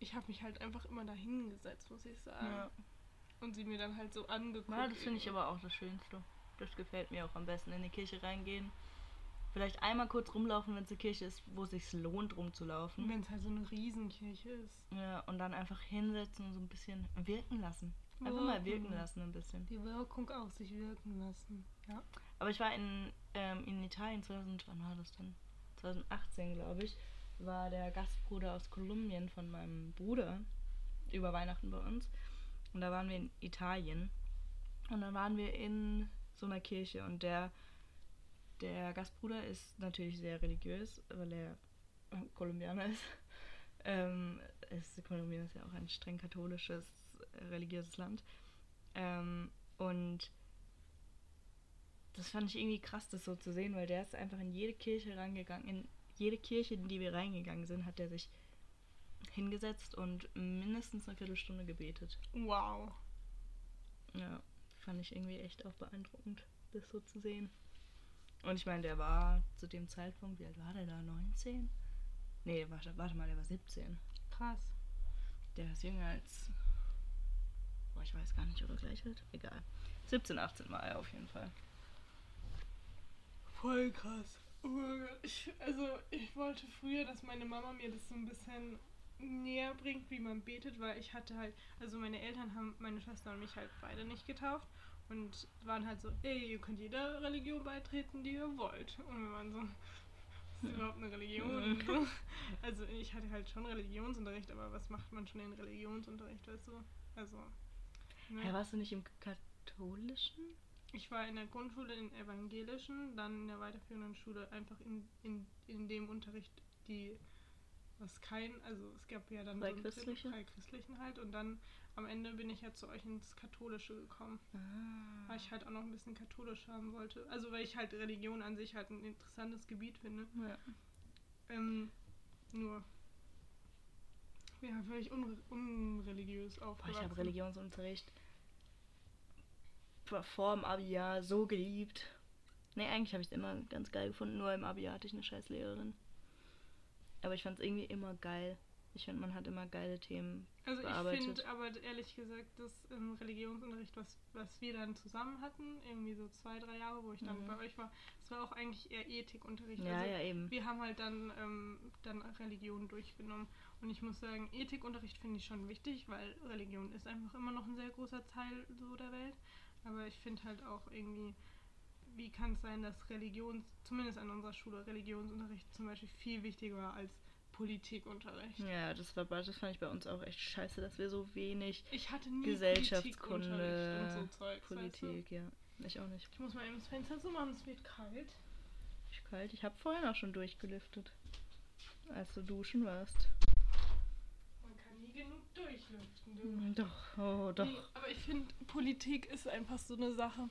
ich habe mich halt einfach immer da hingesetzt, muss ich sagen. ja. Und sie mir dann halt so angeguckt. Ja, das finde ich aber auch das Schönste. Das gefällt mir auch am besten. In die Kirche reingehen. Vielleicht einmal kurz rumlaufen, wenn es eine Kirche ist, wo es sich lohnt, rumzulaufen. Wenn es halt so eine Riesenkirche ist. Ja, und dann einfach hinsetzen und so ein bisschen wirken lassen. Einfach mal wirken Wirken. lassen ein bisschen. Die Wirkung auf sich wirken lassen. Ja. Aber ich war in, ähm, in Italien 2000, wann war das denn? 2018, glaube ich, war der Gastbruder aus Kolumbien von meinem Bruder über Weihnachten bei uns. Und da waren wir in Italien. Und dann waren wir in so einer Kirche und der, der Gastbruder ist natürlich sehr religiös, weil er Kolumbianer ist. [laughs] Ähm, ist Kolumbien ist ja auch ein streng katholisches, äh, religiöses Land. Ähm, und das fand ich irgendwie krass, das so zu sehen, weil der ist einfach in jede Kirche reingegangen. In jede Kirche, in die wir reingegangen sind, hat er sich hingesetzt und mindestens eine Viertelstunde gebetet. Wow. Ja, fand ich irgendwie echt auch beeindruckend, das so zu sehen. Und ich meine, der war zu dem Zeitpunkt, wie alt war der da? 19? Nee, warte, warte mal, der war 17. Krass. Der ist jünger als. Boah, ich weiß gar nicht, oder gleich alt. Egal. 17, 18 war er auf jeden Fall. Voll krass. Oh. Ich, also, ich wollte früher, dass meine Mama mir das so ein bisschen näher bringt, wie man betet, weil ich hatte halt, also meine Eltern haben meine Schwester und mich halt beide nicht getauft und waren halt so, ey, ihr könnt jeder Religion beitreten, die ihr wollt. Und wir waren so, was ist überhaupt eine Religion? So. [laughs] Also ich hatte halt schon Religionsunterricht, aber was macht man schon in Religionsunterricht, weißt du? Also. ne? Hä, warst du nicht im katholischen? Ich war in der Grundschule in evangelischen, dann in der weiterführenden Schule einfach in, in, in dem Unterricht, die was kein, also es gab ja dann Freichristliche? so christlichen halt und dann am Ende bin ich ja zu euch ins Katholische gekommen, Ah. weil ich halt auch noch ein bisschen katholisch haben wollte. Also weil ich halt Religion an sich halt ein interessantes Gebiet finde. Ja. Ähm, nur ja, völlig unre unreligiös aufgewachsen. ich habe Religionsunterricht vor dem Abi-Jahr so geliebt. Nee, eigentlich habe ich es immer ganz geil gefunden, nur im Abi hatte ich eine scheiß Lehrerin. Aber ich fand es irgendwie immer geil. Ich finde, man hat immer geile Themen Also ich bearbeitet. finde aber ehrlich gesagt, das im Religionsunterricht, was, was wir dann zusammen hatten, irgendwie so zwei, drei Jahre, wo ich dann Mhm. bei euch war, das war auch eigentlich eher Ethikunterricht. Ja, also ja, eben. wir haben halt dann, ähm, dann Religion durchgenommen. Und ich muss sagen, Ethikunterricht finde ich schon wichtig, weil Religion ist einfach immer noch ein sehr großer Teil so der Welt. Aber ich finde halt auch irgendwie, wie kann es sein, dass Religions, zumindest an unserer Schule, Religionsunterricht zum Beispiel viel wichtiger war als Politikunterricht. Ja, das war das fand ich bei uns auch echt scheiße, dass wir so wenig Ich hatte nie Gesellschaftskunde, und so Zeugs, Politik, ja. Ich auch nicht. Weißt du? Ich muss mal eben das Fenster so machen, es wird kalt. Ich kalt. Ich habe vorhin auch schon durchgelüftet. Als du duschen warst. Du. Hm, Doch, oh, doch. Nee, aber ich finde, Politik ist einfach so eine Sache.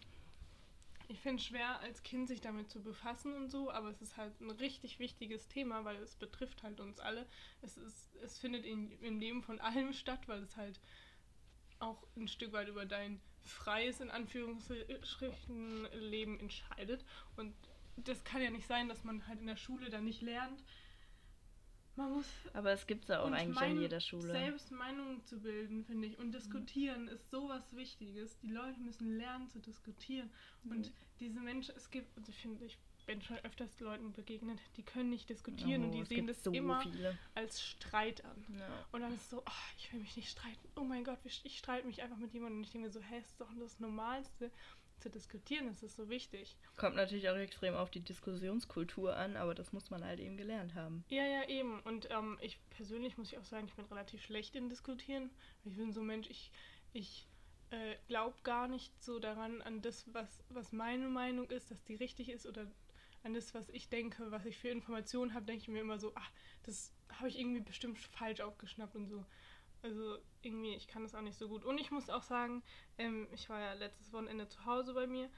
Ich finde es schwer, als Kind sich damit zu befassen und so, aber es ist halt ein richtig wichtiges Thema, weil es betrifft halt uns alle. Es, ist, es findet in, im Leben von allem statt, weil es halt auch ein Stück weit über dein freies, in Anführungsstrichen, Leben entscheidet. Und das kann ja nicht sein, dass man halt in der Schule dann nicht lernt. Man muss Aber es gibt's ja auch und eigentlich an jeder Schule. Selbst Meinungen zu bilden, finde ich. Und diskutieren ist sowas Wichtiges. Die Leute müssen lernen zu diskutieren. Und Mhm. diese Menschen, es gibt, also ich finde, ich bin schon öfters Leuten begegnet, die können nicht diskutieren und Oh, die es sehen gibt das so immer viele. als Streit an. Ja. Und dann ist es so, oh, ich will mich nicht streiten. Oh mein Gott, ich ich streite mich einfach mit jemandem. Und ich denke mir so, hä, ist doch das Normalste zu diskutieren. Das ist so wichtig. Kommt natürlich auch extrem auf die Diskussionskultur an, aber das muss man halt eben gelernt haben. Ja, ja, eben. Und ähm, ich persönlich muss ich auch sagen, ich bin relativ schlecht in Diskutieren. Ich bin so ein Mensch, ich, ich äh, glaube gar nicht so daran, an das, was, was meine Meinung ist, dass die richtig ist oder an das, was ich denke, was ich für Informationen habe, denke ich mir immer so, ach, das habe ich irgendwie bestimmt falsch aufgeschnappt und so. Also irgendwie, ich kann das auch nicht so gut. Und ich muss auch sagen, ähm, ich war ja letztes Wochenende zu Hause bei mir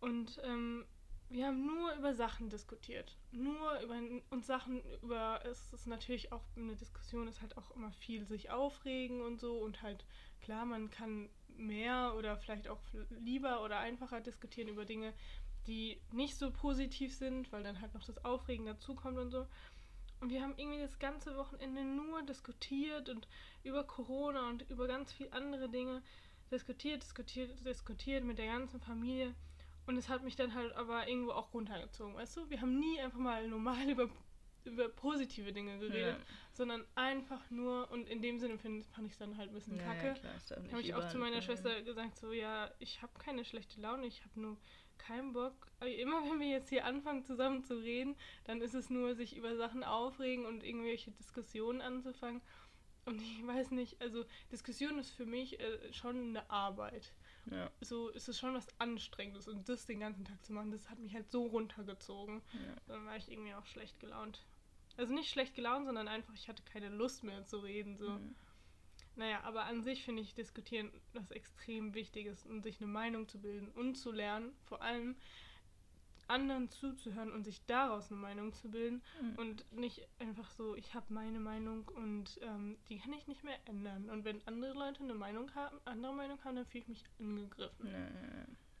und ähm, wir haben nur über Sachen diskutiert. Nur über und Sachen über es ist natürlich auch eine Diskussion ist halt auch immer viel sich aufregen und so und halt klar, man kann mehr oder vielleicht auch lieber oder einfacher diskutieren über Dinge, die nicht so positiv sind, weil dann halt noch das Aufregen dazukommt und so. Und wir haben irgendwie das ganze Wochenende nur diskutiert und über Corona und über ganz viele andere Dinge diskutiert, diskutiert, diskutiert mit der ganzen Familie. Und es hat mich dann halt aber irgendwo auch runtergezogen, weißt du? Wir haben nie einfach mal normal [laughs] über, über positive Dinge geredet, sondern einfach nur, und in dem Sinne find, fand ich es dann halt ein bisschen Ja, kacke. ja, habe ich auch zu meiner. Schwester gesagt, so, ja, ich habe keine schlechte Laune, ich habe nur keinen Bock. Aber immer wenn wir jetzt hier anfangen zusammen zu reden, dann ist es nur sich über Sachen aufregen und irgendwelche Diskussionen anzufangen. Und ich weiß nicht, also Diskussion ist für mich äh, schon eine Arbeit. Ja, So ist es schon was Anstrengendes und das den ganzen Tag zu machen, das hat mich halt so runtergezogen. ja. Dann war ich irgendwie auch schlecht gelaunt. Also nicht schlecht gelaunt, sondern einfach, ich hatte keine Lust mehr zu reden. So. Mhm. Naja, aber an sich finde ich Diskutieren was extrem Wichtiges und sich eine Meinung zu bilden und zu lernen, vor allem anderen zuzuhören und sich daraus eine Meinung zu bilden Mhm. und nicht einfach so, ich habe meine Meinung und ähm, die kann ich nicht mehr ändern. Und wenn andere Leute eine Meinung haben, andere Meinung haben, dann fühle ich mich angegriffen.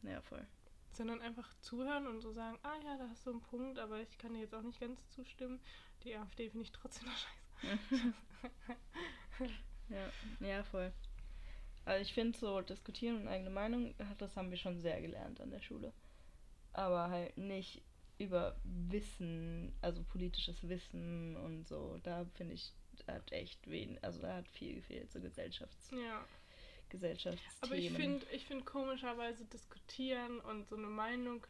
Ja. ja, voll. Sondern einfach zuhören und so sagen, ah ja, da hast du einen Punkt, aber ich kann dir jetzt auch nicht ganz zustimmen. Die AfD finde ich trotzdem noch scheiße. [laughs] [laughs] Ja, ja, voll. Also ich finde so, diskutieren und eigene Meinung, das haben wir schon sehr gelernt an der Schule. Aber halt nicht über Wissen, also politisches Wissen und so. Da finde ich, hat echt wen, also da hat viel gefehlt, so Gesellschafts Ja. Gesellschaftsthemen. Aber ich finde, ich finde komischerweise diskutieren und so eine Meinung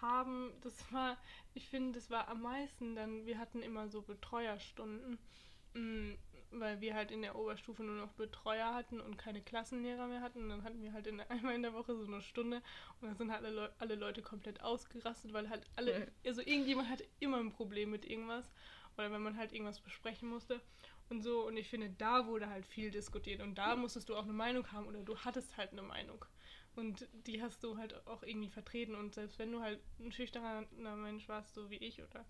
haben, das war, ich finde, das war am meisten dann, wir hatten immer so Betreuerstunden, mm, weil wir halt in der Oberstufe nur noch Betreuer hatten und keine Klassenlehrer mehr hatten. Und dann hatten wir halt in, [laughs] einmal in der Woche so eine Stunde und dann sind halt alle, Leu alle Leute komplett ausgerastet, weil halt alle, also irgendjemand hatte immer ein Problem mit irgendwas oder wenn man halt irgendwas besprechen musste und so. Und ich finde, da wurde halt viel diskutiert und da musstest du auch eine Meinung haben oder du hattest halt eine Meinung. Und die hast du halt auch irgendwie vertreten. Und selbst wenn du halt ein schüchterner Mensch warst, so wie ich, oder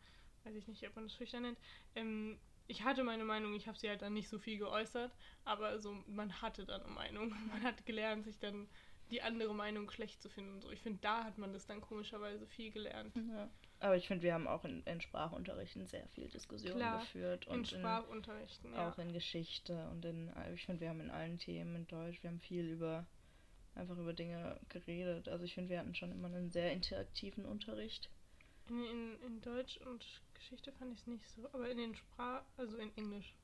weiß ich nicht, ob man das schüchtern nennt, ähm, ich hatte meine Meinung, ich habe sie halt dann nicht so viel geäußert, aber so, man hatte dann eine Meinung. [laughs] Man hat gelernt, sich dann die andere Meinung schlecht zu finden und so. Ich finde, da hat man das dann komischerweise viel gelernt. Ja. Aber ich finde, wir haben auch in, in Sprachunterrichten sehr viel Diskussionen Klar, geführt. In Und Sprachunterrichten, ja. auch in Geschichte und in, ich finde, wir haben in allen Themen in Deutsch, wir haben viel über, einfach über Dinge geredet. Also ich finde, wir hatten schon immer einen sehr interaktiven Unterricht. In, in, in Deutsch und Geschichte fand ich es nicht so, aber in den Sprach, also in Englisch.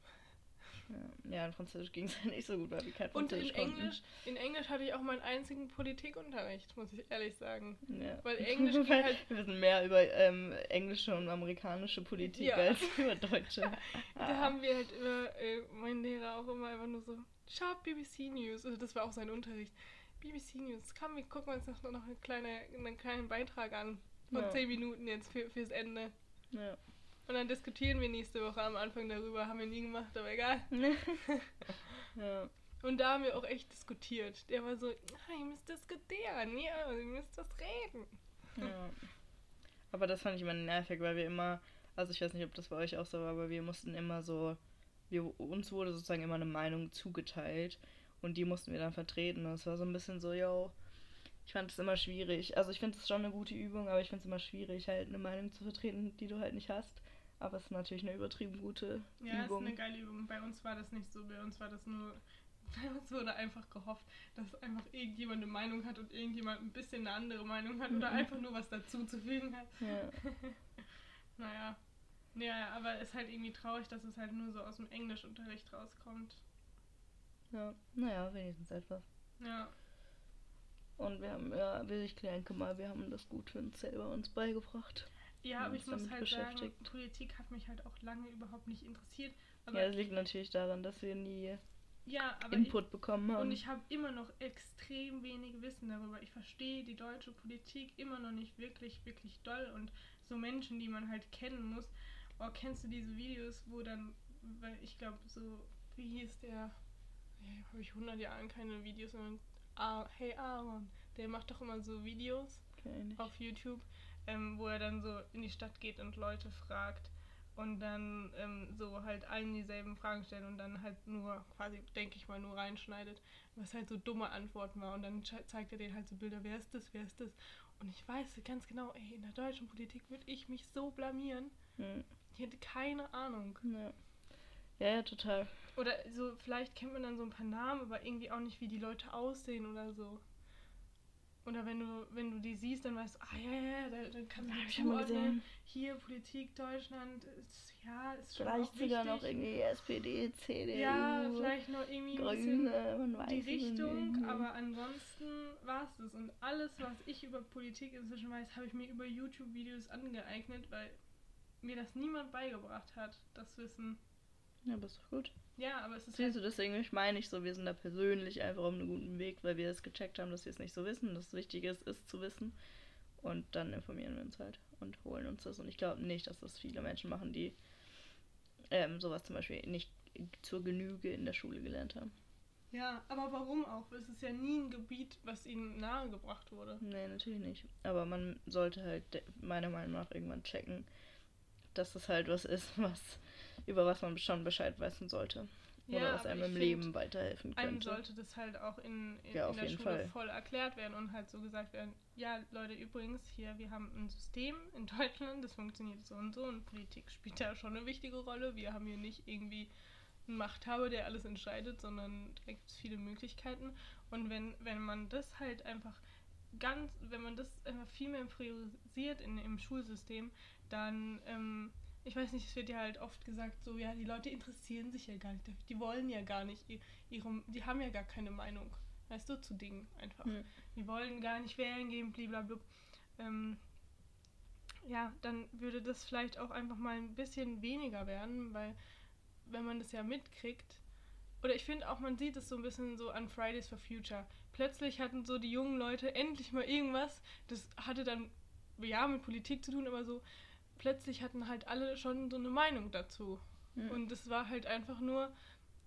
Ja, in Französisch ging es ja [laughs] nicht so gut, weil wir kein Und in Französisch konnten. Englisch, in Englisch hatte ich auch meinen einzigen Politikunterricht, muss ich ehrlich sagen. Ja. Weil Englisch [laughs] Weil halt- Wir wissen mehr über ähm, englische und amerikanische Politik Ja. als [laughs] über deutsche. Da haben wir halt immer, äh, mein Lehrer auch immer einfach nur so, schau BBC News. Also das war auch sein Unterricht. BBC News, komm, wir gucken uns noch, noch eine kleine, einen kleinen Beitrag an. Von Ja. 10 Minuten jetzt für, fürs Ende. Ja. Und dann diskutieren wir nächste Woche am Anfang darüber. Haben wir nie gemacht, aber egal. [laughs] ja. Und da haben wir auch echt diskutiert. Der war so, ah, ihr müsst diskutieren, ja, ihr müsst das reden. Ja. Aber das fand ich immer nervig, weil wir immer, also ich weiß nicht, ob das bei euch auch so war, aber wir mussten immer so, wir, uns wurde sozusagen immer eine Meinung zugeteilt und die mussten wir dann vertreten. Und es war so ein bisschen so, yo, ich fand es immer schwierig. Also ich finde es schon eine gute Übung, aber ich finde es immer schwierig, halt eine Meinung zu vertreten, die du halt nicht hast. Aber es ist natürlich eine übertrieben gute Ja, Übung. ist eine geile Übung. Bei uns war das nicht so. Bei uns war das nur. [laughs] Bei uns wurde einfach gehofft, dass einfach irgendjemand eine Meinung hat und irgendjemand ein bisschen eine andere Meinung hat oder Mhm. einfach nur was dazuzufügen hat. ja. [laughs] Naja. Ja, aber es ist halt irgendwie traurig, dass es halt nur so aus dem Englischunterricht rauskommt. ja, naja, wenigstens etwas. Ja. Und wir haben, ja, ich denke mal, wir haben das gut für uns selber uns beigebracht. Ja, aber ich muss halt sagen. Politik hat mich halt auch lange überhaupt nicht interessiert. Ja, das liegt natürlich daran, dass wir nie ja, aber ich, Input bekommen haben. Und ich habe immer noch extrem wenig Wissen darüber. Ich verstehe die deutsche Politik immer noch nicht wirklich, wirklich doll. Und so Menschen, die man halt kennen muss. Oh, kennst du diese Videos, wo dann, weil ich glaube, so, wie hieß der? Ja, habe ich 100 Jahren keine Videos, sondern ah, Hey Aaron, der macht doch immer so Videos auf YouTube, ähm, wo er dann so in die Stadt geht und Leute fragt und dann ähm, so halt allen dieselben Fragen stellt und dann halt nur quasi, denke ich mal, nur reinschneidet, was halt so dumme Antworten war und dann zeigt er denen halt so Bilder, wer ist das, wer ist das und ich weiß ganz genau, ey, in der deutschen Politik würde ich mich so blamieren, Hm, ich hätte keine Ahnung. ja. ja, ja, total. Oder so, vielleicht kennt man dann so ein paar Namen, aber irgendwie auch nicht, wie die Leute aussehen oder so. Oder wenn du, wenn du die siehst, dann weißt du, ah ja, ja, ja, da- dann kannst du ich schon mal gesehen. Hier, Politik Deutschland, ist, ja, ist schon Vielleicht sogar noch irgendwie SPD, CDU, Ja, vielleicht noch irgendwie Grüne, man weiß die Richtung, nicht. aber ansonsten war es das. Und alles, was ich über Politik inzwischen weiß, habe ich mir über YouTube-Videos angeeignet, weil mir das niemand beigebracht hat, das Wissen. Ja, aber ist doch gut. Ja, aber es ist Siehst halt, du, deswegen ich meine ich so, wir sind da persönlich einfach auf einem guten Weg, weil wir es gecheckt haben, dass wir es nicht so wissen, dass es wichtig ist, es zu wissen. Und dann informieren wir uns halt und holen uns das. Und ich glaube nicht, dass das viele Menschen machen, die ähm, sowas zum Beispiel nicht zur Genüge in der Schule gelernt haben. ja, aber warum auch? Es ist ja nie ein Gebiet, was ihnen nahegebracht wurde. Nee, natürlich nicht. Aber man sollte halt meiner Meinung nach irgendwann checken, dass das halt was ist, [laughs] was über was man schon Bescheid wissen sollte. Oder was einem im Leben weiterhelfen Einem könnte. sollte das halt auch in, in, Ja, in der Schule Fall. voll erklärt werden und halt so gesagt werden, ja, Leute, übrigens, hier, wir haben ein System in [laughs] Deutschland, das funktioniert so und so und Politik spielt da schon eine wichtige Rolle. Wir haben hier nicht irgendwie einen Machthaber, der alles entscheidet, sondern da gibt es viele Möglichkeiten. Und wenn, wenn man das halt einfach ganz, wenn man das einfach viel mehr priorisiert in, im Schulsystem, dann, ähm, ich weiß nicht, es wird ja halt oft gesagt, so, ja, die Leute interessieren sich ja gar nicht, dafür, die wollen ja gar nicht, ihre, die haben ja gar keine Meinung, weißt du, zu Dingen einfach. Hm. Die wollen gar nicht wählen gehen, blablabla. Ähm, ja, dann würde das vielleicht auch einfach mal ein bisschen weniger werden, weil wenn man das ja mitkriegt, oder ich finde auch, man sieht es so ein bisschen so an Fridays for Future. Plötzlich hatten so die jungen Leute endlich mal irgendwas, das hatte dann ja mit Politik zu tun, aber so plötzlich hatten halt alle schon so eine Meinung dazu. Mhm. Und es war halt einfach nur,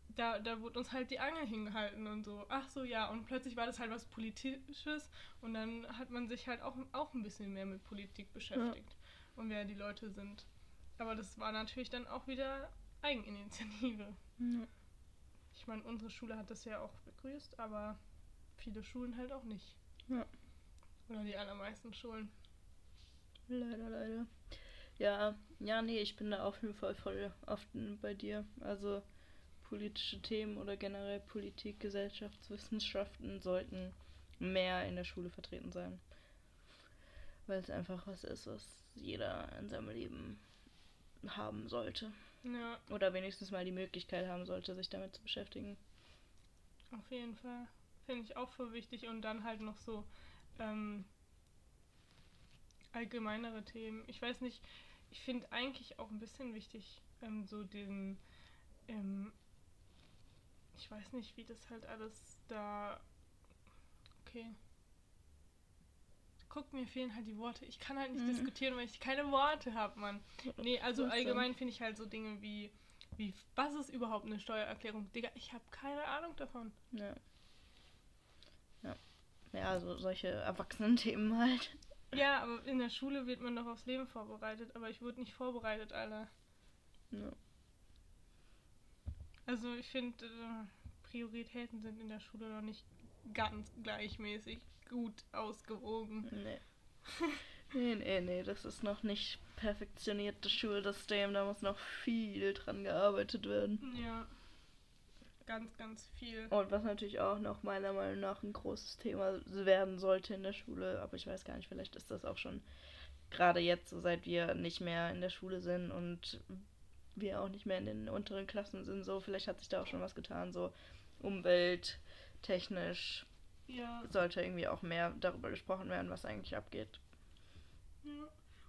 da, da wurde uns halt die Angel hingehalten und so, ach so, ja, und plötzlich war das halt was Politisches und dann hat man sich halt auch, auch ein bisschen mehr mit Politik beschäftigt und wer die Leute sind. Aber das war natürlich dann auch wieder Eigeninitiative. Ja. Ich meine, unsere Schule hat das ja auch begrüßt, aber viele Schulen halt auch nicht. Ja. Oder die allermeisten Schulen. Leider, leider. Ja, ja, nee, ich bin da auf jeden Fall voll oft bei dir. Also politische Themen oder generell Politik, Gesellschaftswissenschaften sollten mehr in der Schule vertreten sein. Weil es einfach was ist, was jeder in seinem Leben haben sollte. Ja, Oder wenigstens mal die Möglichkeit haben sollte, sich damit zu beschäftigen. auf jeden Fall. Finde ich auch voll wichtig. Und dann halt noch so ähm, allgemeinere Themen. Ich weiß nicht, ich finde eigentlich auch ein bisschen wichtig, ähm, so den, ähm, ich weiß nicht, wie das halt alles da, okay. Guck, mir fehlen halt die Worte. Ich kann halt nicht Mhm. diskutieren, weil ich keine Worte habe, Mann. Nee, [laughs] also allgemein finde ich halt so Dinge wie, wie, was ist überhaupt eine Steuererklärung? Digga, ich habe keine Ahnung davon. Ja. Ja. Ja, also solche Erwachsenen-Themen halt. Ja, aber in der Schule wird man doch aufs Leben vorbereitet, aber ich wurde nicht vorbereitet, Alter. Ja. Also ich finde, äh, Prioritäten sind in der Schule noch nicht ganz gleichmäßig gut ausgewogen. Nee. nee, nee, nee, das ist noch nicht perfektioniertes Schulsystem, da muss noch viel dran gearbeitet werden. Ja. Ganz, ganz viel. Und was natürlich auch noch meiner Meinung nach ein großes Thema werden sollte in der Schule, aber ich weiß gar nicht, vielleicht ist das auch schon gerade jetzt, so seit wir nicht mehr in der Schule sind und wir auch nicht mehr in den unteren Klassen sind, so vielleicht hat sich da auch schon was getan, so umwelttechnisch Ja. sollte irgendwie auch mehr darüber gesprochen werden, was eigentlich abgeht. ja.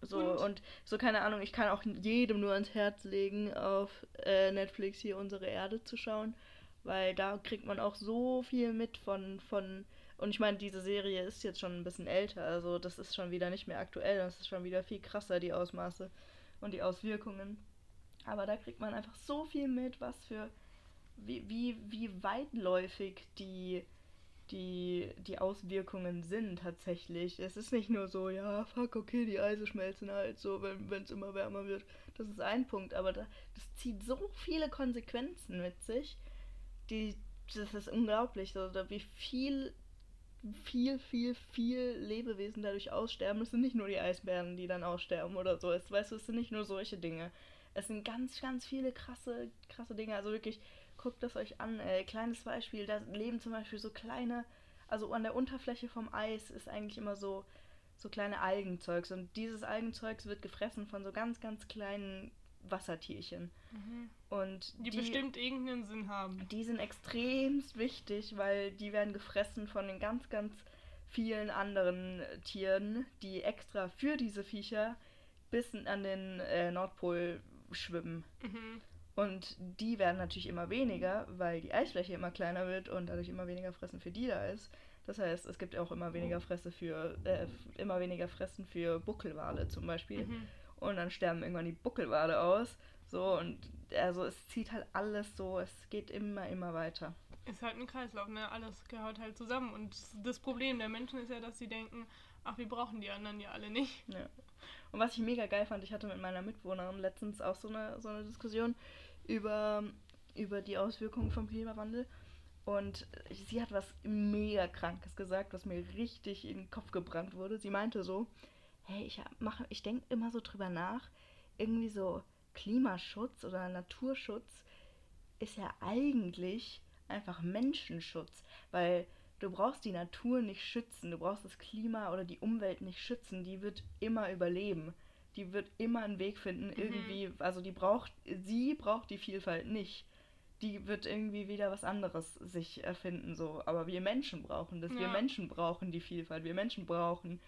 So, Und- und, so, keine Ahnung, ich kann auch jedem nur ans Herz legen, auf äh, Netflix hier unsere Erde zu schauen, weil da kriegt man auch so viel mit von, von, und ich meine, diese Serie ist jetzt schon ein bisschen älter, also das ist schon wieder nicht mehr aktuell, das ist schon wieder viel krasser, die Ausmaße und die Auswirkungen. Aber da kriegt man einfach so viel mit, was für, wie, wie, wie weitläufig die, die, die Auswirkungen sind tatsächlich. Es ist nicht nur so, ja, fuck, okay, die Eise schmelzen halt so, wenn es immer wärmer wird. Das ist ein Punkt, aber da, das zieht so viele Konsequenzen mit sich, die, das ist unglaublich, so, wie viel, viel, viel, viel Lebewesen dadurch aussterben. Es sind nicht nur die Eisbären, die dann aussterben oder so. Es, weißt du, es sind nicht nur solche Dinge. Es sind ganz, ganz viele krasse, krasse Dinge. Also wirklich, guckt das euch an. Ey. Kleines Beispiel, da leben zum Beispiel so kleine, also an der Unterfläche vom Eis ist eigentlich immer so, so kleine Algenzeugs. Und dieses Algenzeugs wird gefressen von so ganz, ganz kleinen Wassertierchen. Mhm. Und Die, bestimmt irgendeinen Sinn haben. die sind extremst wichtig, weil die werden gefressen von den ganz, ganz vielen anderen äh, Tieren, die extra für diese Viecher bis an den äh, Nordpol schwimmen. Mhm. Und die werden natürlich immer weniger, weil die Eisfläche immer kleiner wird und dadurch immer weniger Fressen für die da ist. Das heißt, es gibt auch immer weniger Fresse für äh, immer weniger Fressen für Buckelwale zum Beispiel. Mhm. Und dann sterben irgendwann die Buckelwale aus. So und also es zieht halt alles so, es geht immer, immer weiter. Ist halt ein Kreislauf, ne? Alles gehört halt zusammen. Und das Problem der Menschen ist ja, dass sie denken, ach, wir brauchen die anderen ja alle nicht. Ja. Und was ich mega geil fand, ich hatte mit meiner Mitbewohnerin letztens auch so eine, so eine Diskussion über, über die Auswirkungen vom Klimawandel. Und sie hat was mega Krankes gesagt, was mir richtig in den Kopf gebrannt wurde. Sie meinte so, hey, ich mache, ich denke immer so drüber nach, irgendwie so Klimaschutz oder Naturschutz ist ja eigentlich einfach Menschenschutz, weil du brauchst die Natur nicht schützen, du brauchst das Klima oder die Umwelt nicht schützen, die wird immer überleben. Die wird immer einen Weg finden, irgendwie, also die braucht, sie braucht die Vielfalt nicht. Die wird irgendwie wieder was anderes sich erfinden, so. Aber wir Menschen brauchen das. Wir Ja. Menschen brauchen die Vielfalt. Wir Menschen brauchen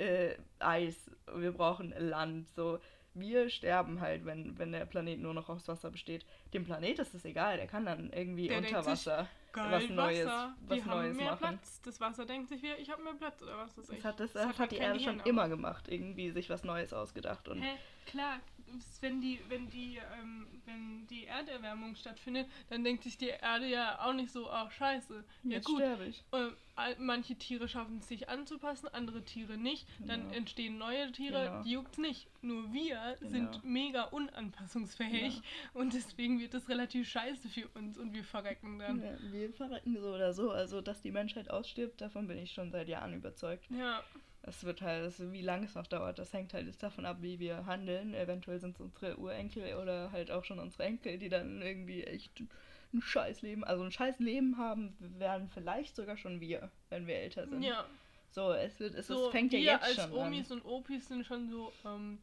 äh, Eis. Wir brauchen Land, so. Wir sterben halt, wenn, wenn der Planet nur noch aus Wasser besteht. Dem Planet ist es egal, der kann dann irgendwie Der unter sich, Wasser Geil, was Neues, Wasser. was die haben Neues mehr machen. Platz. Das Wasser denkt sich wieder, ich habe mehr Platz oder was ist Das hat, das, das hat, halt die Erde schon Gehirn, immer gemacht, irgendwie sich was Neues ausgedacht. Und Hä, klar, wenn die, wenn die, ähm, wenn die Erderwärmung stattfindet, dann denkt sich die Erde ja auch nicht so, ach scheiße. Ja jetzt gut, sterbe ich. äh, all- manche Tiere schaffen es sich anzupassen, andere Tiere nicht. Dann Genau. entstehen neue Tiere, Genau. die juckt's nicht. Nur wir Genau. sind mega unanpassungsfähig [laughs] und deswegen wird es relativ scheiße für uns und wir verrecken dann. Ja, wir verrecken so oder so. Also, dass die Menschheit ausstirbt, davon bin ich schon seit Jahren überzeugt. Ja, Es wird halt, also wie lange es noch dauert, das hängt halt jetzt davon ab, wie wir handeln. Eventuell sind es unsere Urenkel oder halt auch schon unsere Enkel, die dann irgendwie echt ein scheiß Leben, also ein scheiß Leben haben, werden vielleicht sogar schon wir, wenn wir älter sind. ja. So, es wird, es, so es fängt ja wir jetzt als schon Omis an. und Opis sind schon so, ähm,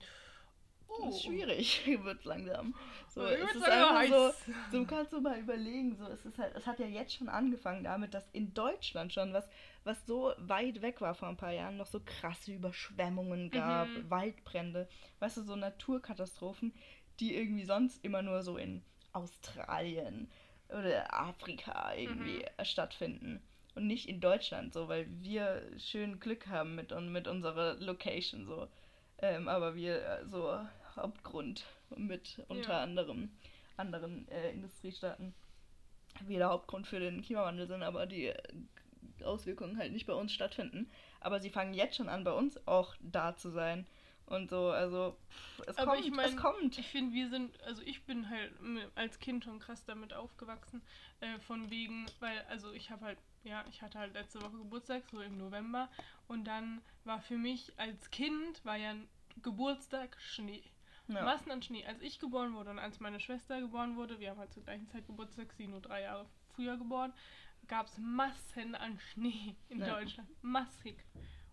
Das ist schwierig, [laughs] wird langsam. So, Ja, es ist langsam einfach so, so kannst du mal überlegen, so es ist halt, es hat ja jetzt schon angefangen damit, dass in Deutschland schon was, was so weit weg war vor ein paar Jahren, noch so krasse Überschwemmungen gab, Mhm. Waldbrände, weißt du, so Naturkatastrophen, die irgendwie sonst immer nur so in Australien oder Afrika irgendwie Mhm. stattfinden. Und nicht in Deutschland, so, weil wir schön Glück haben mit, mit unserer Location, so. Ähm, aber wir äh, so Hauptgrund mit unter Ja. anderem anderen äh, Industriestaaten wieder Hauptgrund für den Klimawandel sind, aber die äh, Auswirkungen halt nicht bei uns stattfinden. Aber sie fangen jetzt schon an, bei uns auch da zu sein. Und so, also pff, es Aber kommt, ich mein, es kommt. Ich finde, wir sind, also ich bin halt als Kind schon krass damit aufgewachsen, äh, von wegen, weil, also ich habe halt, ja, ich hatte halt letzte Woche Geburtstag, so im November, und dann war für mich als Kind, war ja Geburtstag Schnee. Ja. Massen an Schnee. Als ich geboren wurde und als meine Schwester geboren wurde, wir haben halt zur gleichen Zeit Geburtstag, sie nur drei Jahre früher geboren, gab es Massen an Schnee in Ja. Deutschland. Massig.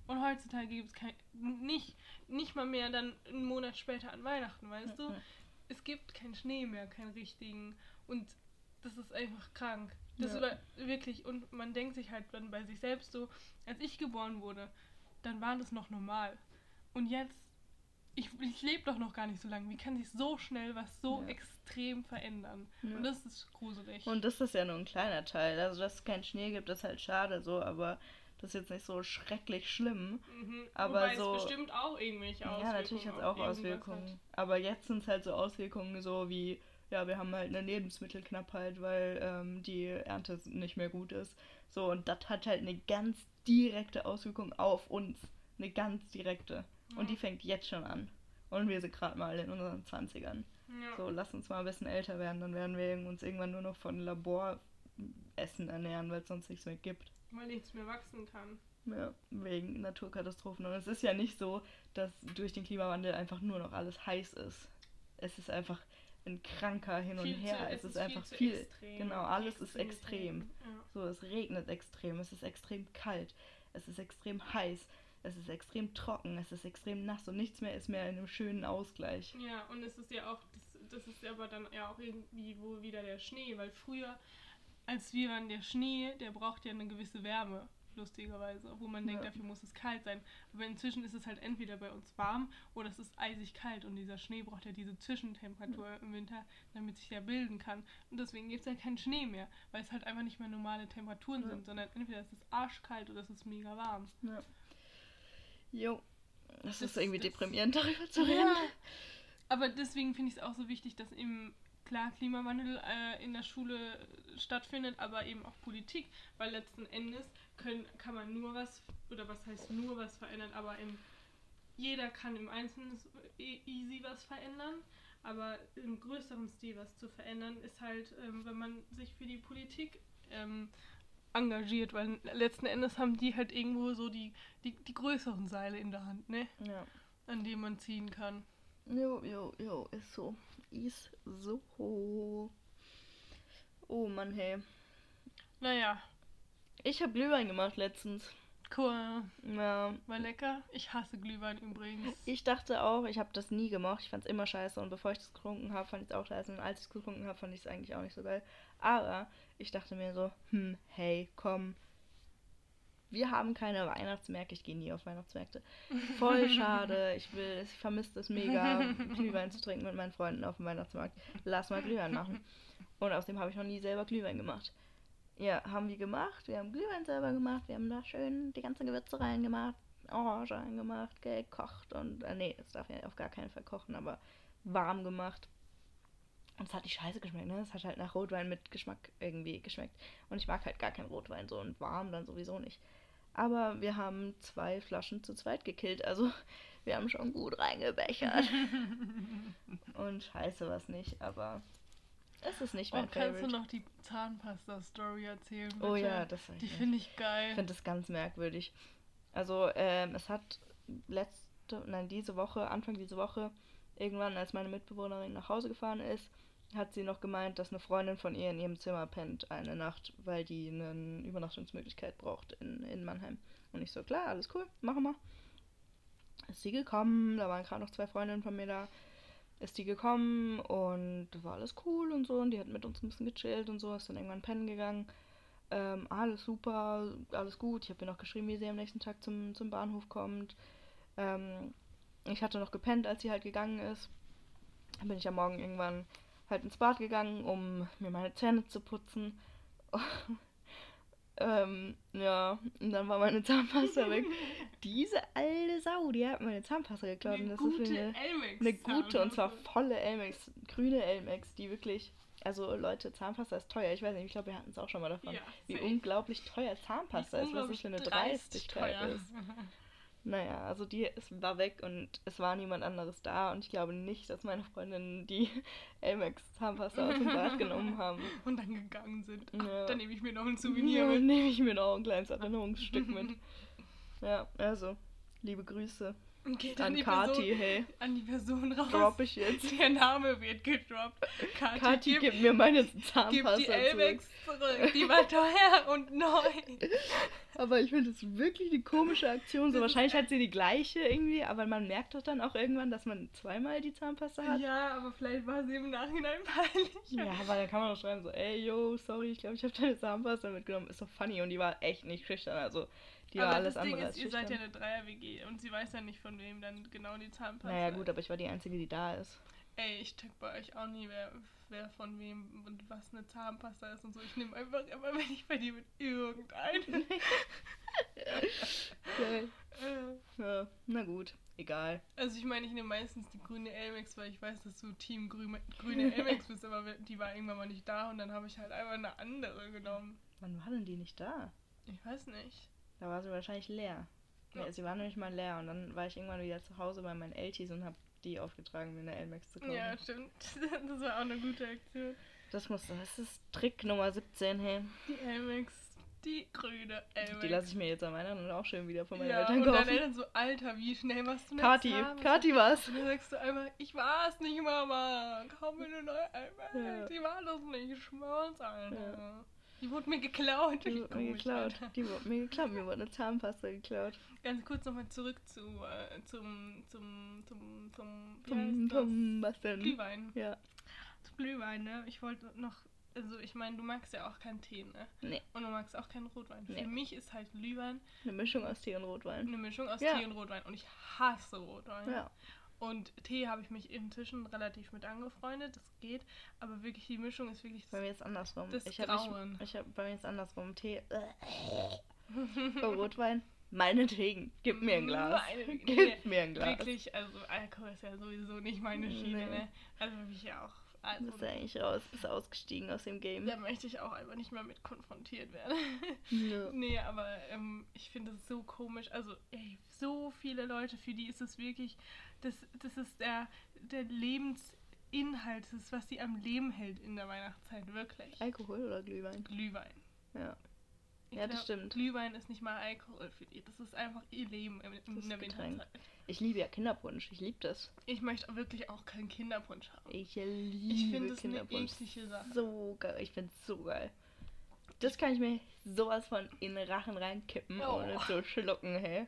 Und heutzutage gibt es kein, nicht, nicht mal mehr dann einen Monat später an Weihnachten, weißt du? Ja. Es gibt keinen Schnee mehr, keinen richtigen. Und das ist einfach krank. Das über, wirklich, und man denkt sich halt dann bei sich selbst so, als ich geboren wurde, dann war das noch normal. Und jetzt, ich, ich lebe doch noch gar nicht so lange. Wie kann sich so schnell was so Ja. extrem verändern? Ja. Und das ist gruselig. Und das ist ja nur ein kleiner Teil. Also, dass es keinen Schnee gibt, ist halt schade so, aber das ist jetzt nicht so schrecklich schlimm. mhm. aber Wobei so- es bestimmt auch irgendwelche Auswirkungen Ja, natürlich hat es auch Auswirkungen. Hat. Aber jetzt sind es halt so Auswirkungen so wie, ja, wir haben halt eine Lebensmittelknappheit, weil ähm, die Ernte nicht mehr gut ist. So, und das hat halt eine ganz direkte Auswirkung auf uns. Eine ganz direkte. Und die fängt jetzt schon an. Und wir sind gerade mal in unseren 20ern. Ja. So, lass uns mal ein bisschen älter werden, dann werden wir uns irgendwann nur noch von Laboressen ernähren, weil es sonst nichts mehr gibt. Weil nichts mehr wachsen kann. Ja, wegen Naturkatastrophen. Und es ist ja nicht so, dass durch den Klimawandel einfach nur noch alles heiß ist. Es ist einfach ein kranker Hin und Viel zu- Her. es, ist, viel einfach viel. extrem. Genau, alles ist extrem. Ja. So, es regnet extrem, es ist extrem kalt, es ist extrem heiß, es ist extrem trocken, es ist extrem nass und nichts mehr ist mehr in einem schönen Ausgleich. Ja, und es ist ja auch, das, das ist aber dann ja auch irgendwie wo wieder der Schnee, weil früher, als wir waren, der Schnee, der braucht ja eine gewisse Wärme, lustigerweise, wo man denkt, Ja. dafür muss es kalt sein. Aber inzwischen ist es halt entweder bei uns warm oder es ist eisig kalt und dieser Schnee braucht ja diese Zwischentemperatur im Winter, damit sich der bilden kann. Und deswegen gibt es ja keinen Schnee mehr, weil es halt einfach nicht mehr normale Temperaturen Ja. sind, sondern entweder es ist arschkalt oder es ist mega warm. Jo. Das, Das- ist irgendwie das- deprimierend, darüber zu reden. Ja. Aber deswegen finde ich es auch so wichtig, dass eben klar Klimawandel äh, in der Schule stattfindet, aber eben auch Politik, weil letzten Endes können, kann man nur was, oder was heißt nur was verändern, aber im, jeder kann im Einzelnen e- easy was verändern, aber im größeren Stil was zu verändern ist halt, ähm, wenn man sich für die Politik ähm, engagiert, weil letzten Endes haben die halt irgendwo so die, die, die größeren Seile in der Hand, ne? Ja. An denen man ziehen kann. Jo, jo, jo, ist so. Ist so. Oh Mann, hey. Naja, Ich habe Glühwein gemacht letztens. cool. Ja. War lecker. Ich hasse Glühwein übrigens. Ich dachte auch, ich habe das nie gemacht. Ich fand es immer scheiße. Und bevor ich das getrunken habe, fand ich es auch scheiße. Und als ich es getrunken habe, fand ich es eigentlich auch nicht so geil. Aber ich dachte mir so, hm, hey, komm. Wir haben keine Weihnachtsmärkte. Ich gehe nie auf Weihnachtsmärkte. Voll [laughs] schade. Ich will, ich vermisse das mega, Glühwein zu trinken mit meinen Freunden auf dem Weihnachtsmarkt. Lass mal Glühwein machen. Und außerdem habe ich noch nie selber Glühwein gemacht. Ja, haben wir gemacht. Wir haben Glühwein selber gemacht. Wir haben da schön die ganzen Gewürze reingemacht, Orange reingemacht, gekocht und, äh, nee, das darf ja auf gar keinen Fall kochen, aber warm gemacht. Und es hat nicht scheiße geschmeckt, ne? Es hat halt nach Rotwein mit Geschmack irgendwie geschmeckt. Und ich mag halt gar keinen Rotwein so und warm dann sowieso nicht. Aber wir haben zwei Flaschen zu zweit gekillt, also [laughs] wir haben schon gut reingebechert. [laughs] und scheiße was nicht, aber es ist nicht Oh, mein kannst Favorite. du noch die Zahnpasta-Story erzählen? Bitte? Oh ja, das Die finde ich geil. Ich finde das ganz merkwürdig. Also, ähm, es hat letzte, nein, diese Woche, Anfang diese Woche, irgendwann, als meine Mitbewohnerin nach Hause gefahren ist, hat sie noch gemeint, dass eine Freundin von ihr in ihrem Zimmer pennt eine Nacht, weil die eine Übernachtungsmöglichkeit braucht in, in Mannheim. Und ich so, klar, alles cool, machen wir. Ist sie gekommen, da waren gerade noch zwei Freundinnen von mir da. ist die gekommen und war alles cool und so und die hat mit uns ein bisschen gechillt und so, ist dann irgendwann pennen gegangen. Ähm, alles super, alles gut. Ich habe ihr noch geschrieben, wie sie am nächsten Tag zum, zum Bahnhof kommt. Ähm, ich hatte noch gepennt, als sie halt gegangen ist. Dann bin ich am Morgen irgendwann halt ins Bad gegangen, um mir meine Zähne zu putzen. [laughs] ähm, ja, und dann war meine Zahnpasta [laughs] weg. Diese alte Sau, die hat meine Zahnpasta geklaut. Eine und das gute ist eine, eine gute und zwar volle Elmex, grüne Elmex, die wirklich. Also Leute, Zahnpasta ist teuer. Ich weiß nicht, ich glaube, wir hatten es auch schon mal davon. Ja, wie unglaublich teuer Zahnpasta ist, was das für eine Dreistigkeit ist. [laughs] Naja, also die ist, war weg und es war niemand anderes da und ich glaube nicht, dass meine Freundinnen die [laughs] Elmex Zahnpasta aus dem Bad genommen [laughs] haben. Und dann gegangen sind. Ach, Ja. Dann nehme ich mir noch ein Souvenir Ja, mit. nehme ich mir noch ein kleines [laughs] Erinnerungsstück mit. Ja, also, liebe Grüße Geht an die Kati, Person, hey. an die Person raus. Drop ich jetzt. Der Name wird gedroppt. Kati, Kati, gib, gib mir meine gib Zahnpasta die zurück. Zurück. Die war teuer und neu. [laughs] Aber ich finde das wirklich eine komische Aktion. So wahrscheinlich hat sie die gleiche irgendwie, aber man merkt doch dann auch irgendwann, dass man zweimal die Zahnpasta hat. Ja, aber vielleicht war sie im Nachhinein peinlich. Ja, aber dann kann man doch schreiben so, ey, yo, sorry, ich glaube, ich habe deine Zahnpasta mitgenommen. Ist doch funny. Und die war echt nicht schüchtern, also die war aber alles das Ding andere ist, ihr seid ja eine Dreier-WG und sie weiß ja nicht, von wem dann genau die Zahnpasta Naja gut, aber ich war die Einzige, die da ist. Ey, ich check bei euch auch nie, wer, wer von wem und was eine Zahnpasta ist und so. Ich nehme einfach immer, wenn ich bei dir mit irgendeinem. [laughs] Geil. Äh, Ja, na gut, egal. also ich meine, ich nehme meistens die grüne Elmex, weil ich weiß, dass du Team grüne, grüne Elmex [laughs] bist, aber die war irgendwann mal nicht da und dann habe ich halt einfach eine andere genommen. Wann war denn die nicht da? Ich weiß nicht. Da war sie wahrscheinlich leer. Ja. Sie war nämlich mal leer und dann war ich irgendwann wieder zu Hause bei meinen Eltis und habe die aufgetragen, mir eine Elmex zu kaufen. Ja, stimmt. [laughs] Das war auch eine gute Aktion. Das muss, das ist Trick Nummer 17, hey. Die Elmex, die grüne Elmex. Die lasse ich mir jetzt an Weihnachten auch schön wieder von meinen ja, Eltern und deine kaufen. Eltern so, Alter, wie schnell machst du Kati, Zahnpasta? Kati was? Und dann sagst du einmal, ich war's nicht, Mama. Kauf mir eine neue Elmex. Ja. Die war das nicht, ich schwör's, Alter. Ja. Die wurde mir geklaut. Die wurde mir geklaut. Die wurde mir geklaut. Mir wurde eine Zahnpasta geklaut. Ganz kurz nochmal zurück zu, äh, zum, zum, zum, zum, das? pum, was denn? Glühwein. Ja. Zu Glühwein, ne? Ich wollte noch, also ich meine, du magst ja auch keinen Tee, ne? Nee. Und du magst auch keinen Rotwein. Nee. Für mich ist halt Glühwein Eine Mischung aus Tee und Rotwein. eine Mischung aus Ja. Tee und Rotwein. Und ich hasse Rotwein. Ja. Und Tee habe ich mich inzwischen relativ mit angefreundet, das geht. Aber wirklich, die Mischung ist wirklich Bei mir ist andersrum. Das ich Grauen. mich, ich hab, bei mir ist andersrum. Tee. Bei [laughs] Rotwein. Meinetwegen. Gib mir ein Glas. Meinetwegen. Gib mir ein Glas. Wirklich, also Alkohol ist ja sowieso nicht meine Schiene, Nee. ne? Also mich ja auch. Du Also, bist ja eigentlich raus, bist ausgestiegen aus dem Game. da möchte ich auch einfach nicht mehr mit konfrontiert werden. Ja. [laughs] nee, aber ähm, ich finde es so komisch. Also, ey, so viele Leute, für die ist es wirklich, das, das ist der, der Lebensinhalt, das ist, was sie am Leben hält in der Weihnachtszeit, wirklich. Alkohol oder Glühwein? Glühwein. Ja. Ich Ja, das glaub, stimmt. Glühwein ist nicht mal Alkohol für die. Das ist einfach ihr Leben in, in Das der. Winterzeit. Ich liebe ja Kinderpunsch. Ich liebe das. Ich möchte wirklich auch keinen Kinderpunsch haben. Ich liebe Ich finde das eine Kinderpunsch. eklige Sache. So geil. Ich finde es so geil. Das kann ich mir sowas von in den Rachen reinkippen, Oh. ohne zu schlucken, hey.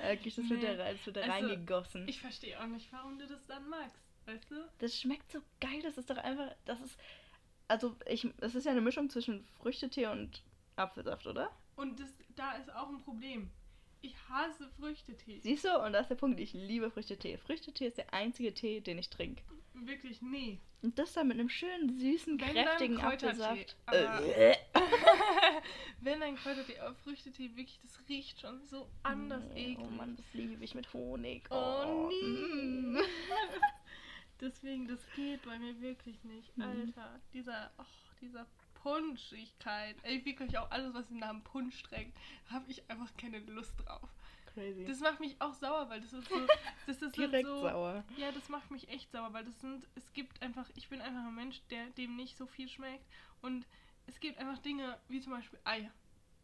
Wirklich, das wird Nee. da, das wird da Also, reingegossen. Ich verstehe auch nicht, warum du das dann magst. Weißt du? Das schmeckt so geil. Das ist doch einfach. Das ist. Also, ich. Das ist ja eine Mischung zwischen Früchtetee und Apfelsaft, oder? Und das, da ist auch ein Problem. Ich hasse Früchtetee. Siehst du? Und da ist der Punkt. Ich liebe Früchtetee. Früchtetee ist der einzige Tee, den ich trinke. Wirklich, nee. Und das dann mit einem schönen, süßen, Wenn kräftigen Apfelsaft. Äh. [laughs] Wenn ein Kräutertee, aber Früchtetee, wirklich, das riecht schon so anders Nee, eklig. Oh Mann, das liebe ich mit Honig. Oh, nee. mm. [laughs] Deswegen, das geht bei mir wirklich nicht. Mhm. Alter, dieser, ach, dieser Punschigkeit. Ey, wirklich auch alles, was den Namen Punsch trägt, habe ich einfach keine Lust drauf. Crazy. Das macht mich auch sauer, weil das ist so. Das [laughs] ist Direkt so, sauer. Ja, das macht mich echt sauer, weil das sind. Es gibt einfach. Ich bin einfach ein Mensch, der dem nicht so viel schmeckt. Und es gibt einfach Dinge, wie zum Beispiel Ei.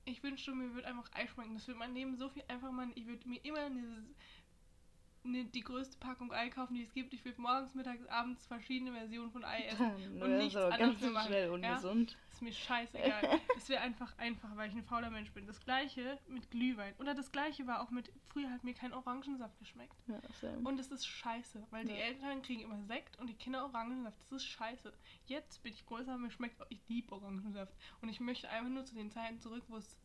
Ich wünschte, mir würde einfach Ei schmecken. Das würde mein Leben so viel einfach machen. Ich würde mir immer dieses ne, die größte Packung Ei kaufen, die es gibt. Ich will morgens, mittags, abends verschiedene Versionen von Ei essen. Und nichts so anderes ganz mehr machen. schnell Ja? ungesund. Ist mir scheißegal. [laughs] Es wäre einfach einfach, weil ich ein fauler Mensch bin. Das gleiche mit Glühwein. Oder das gleiche war auch mit, früher hat mir kein Orangensaft geschmeckt. Ja. Und es ist scheiße, weil die Ja. Eltern kriegen immer Sekt und die Kinder Orangensaft. Das ist scheiße. Jetzt bin ich größer, mir schmeckt, ich liebe Orangensaft. Und ich möchte einfach nur zu den Zeiten zurück, wo es,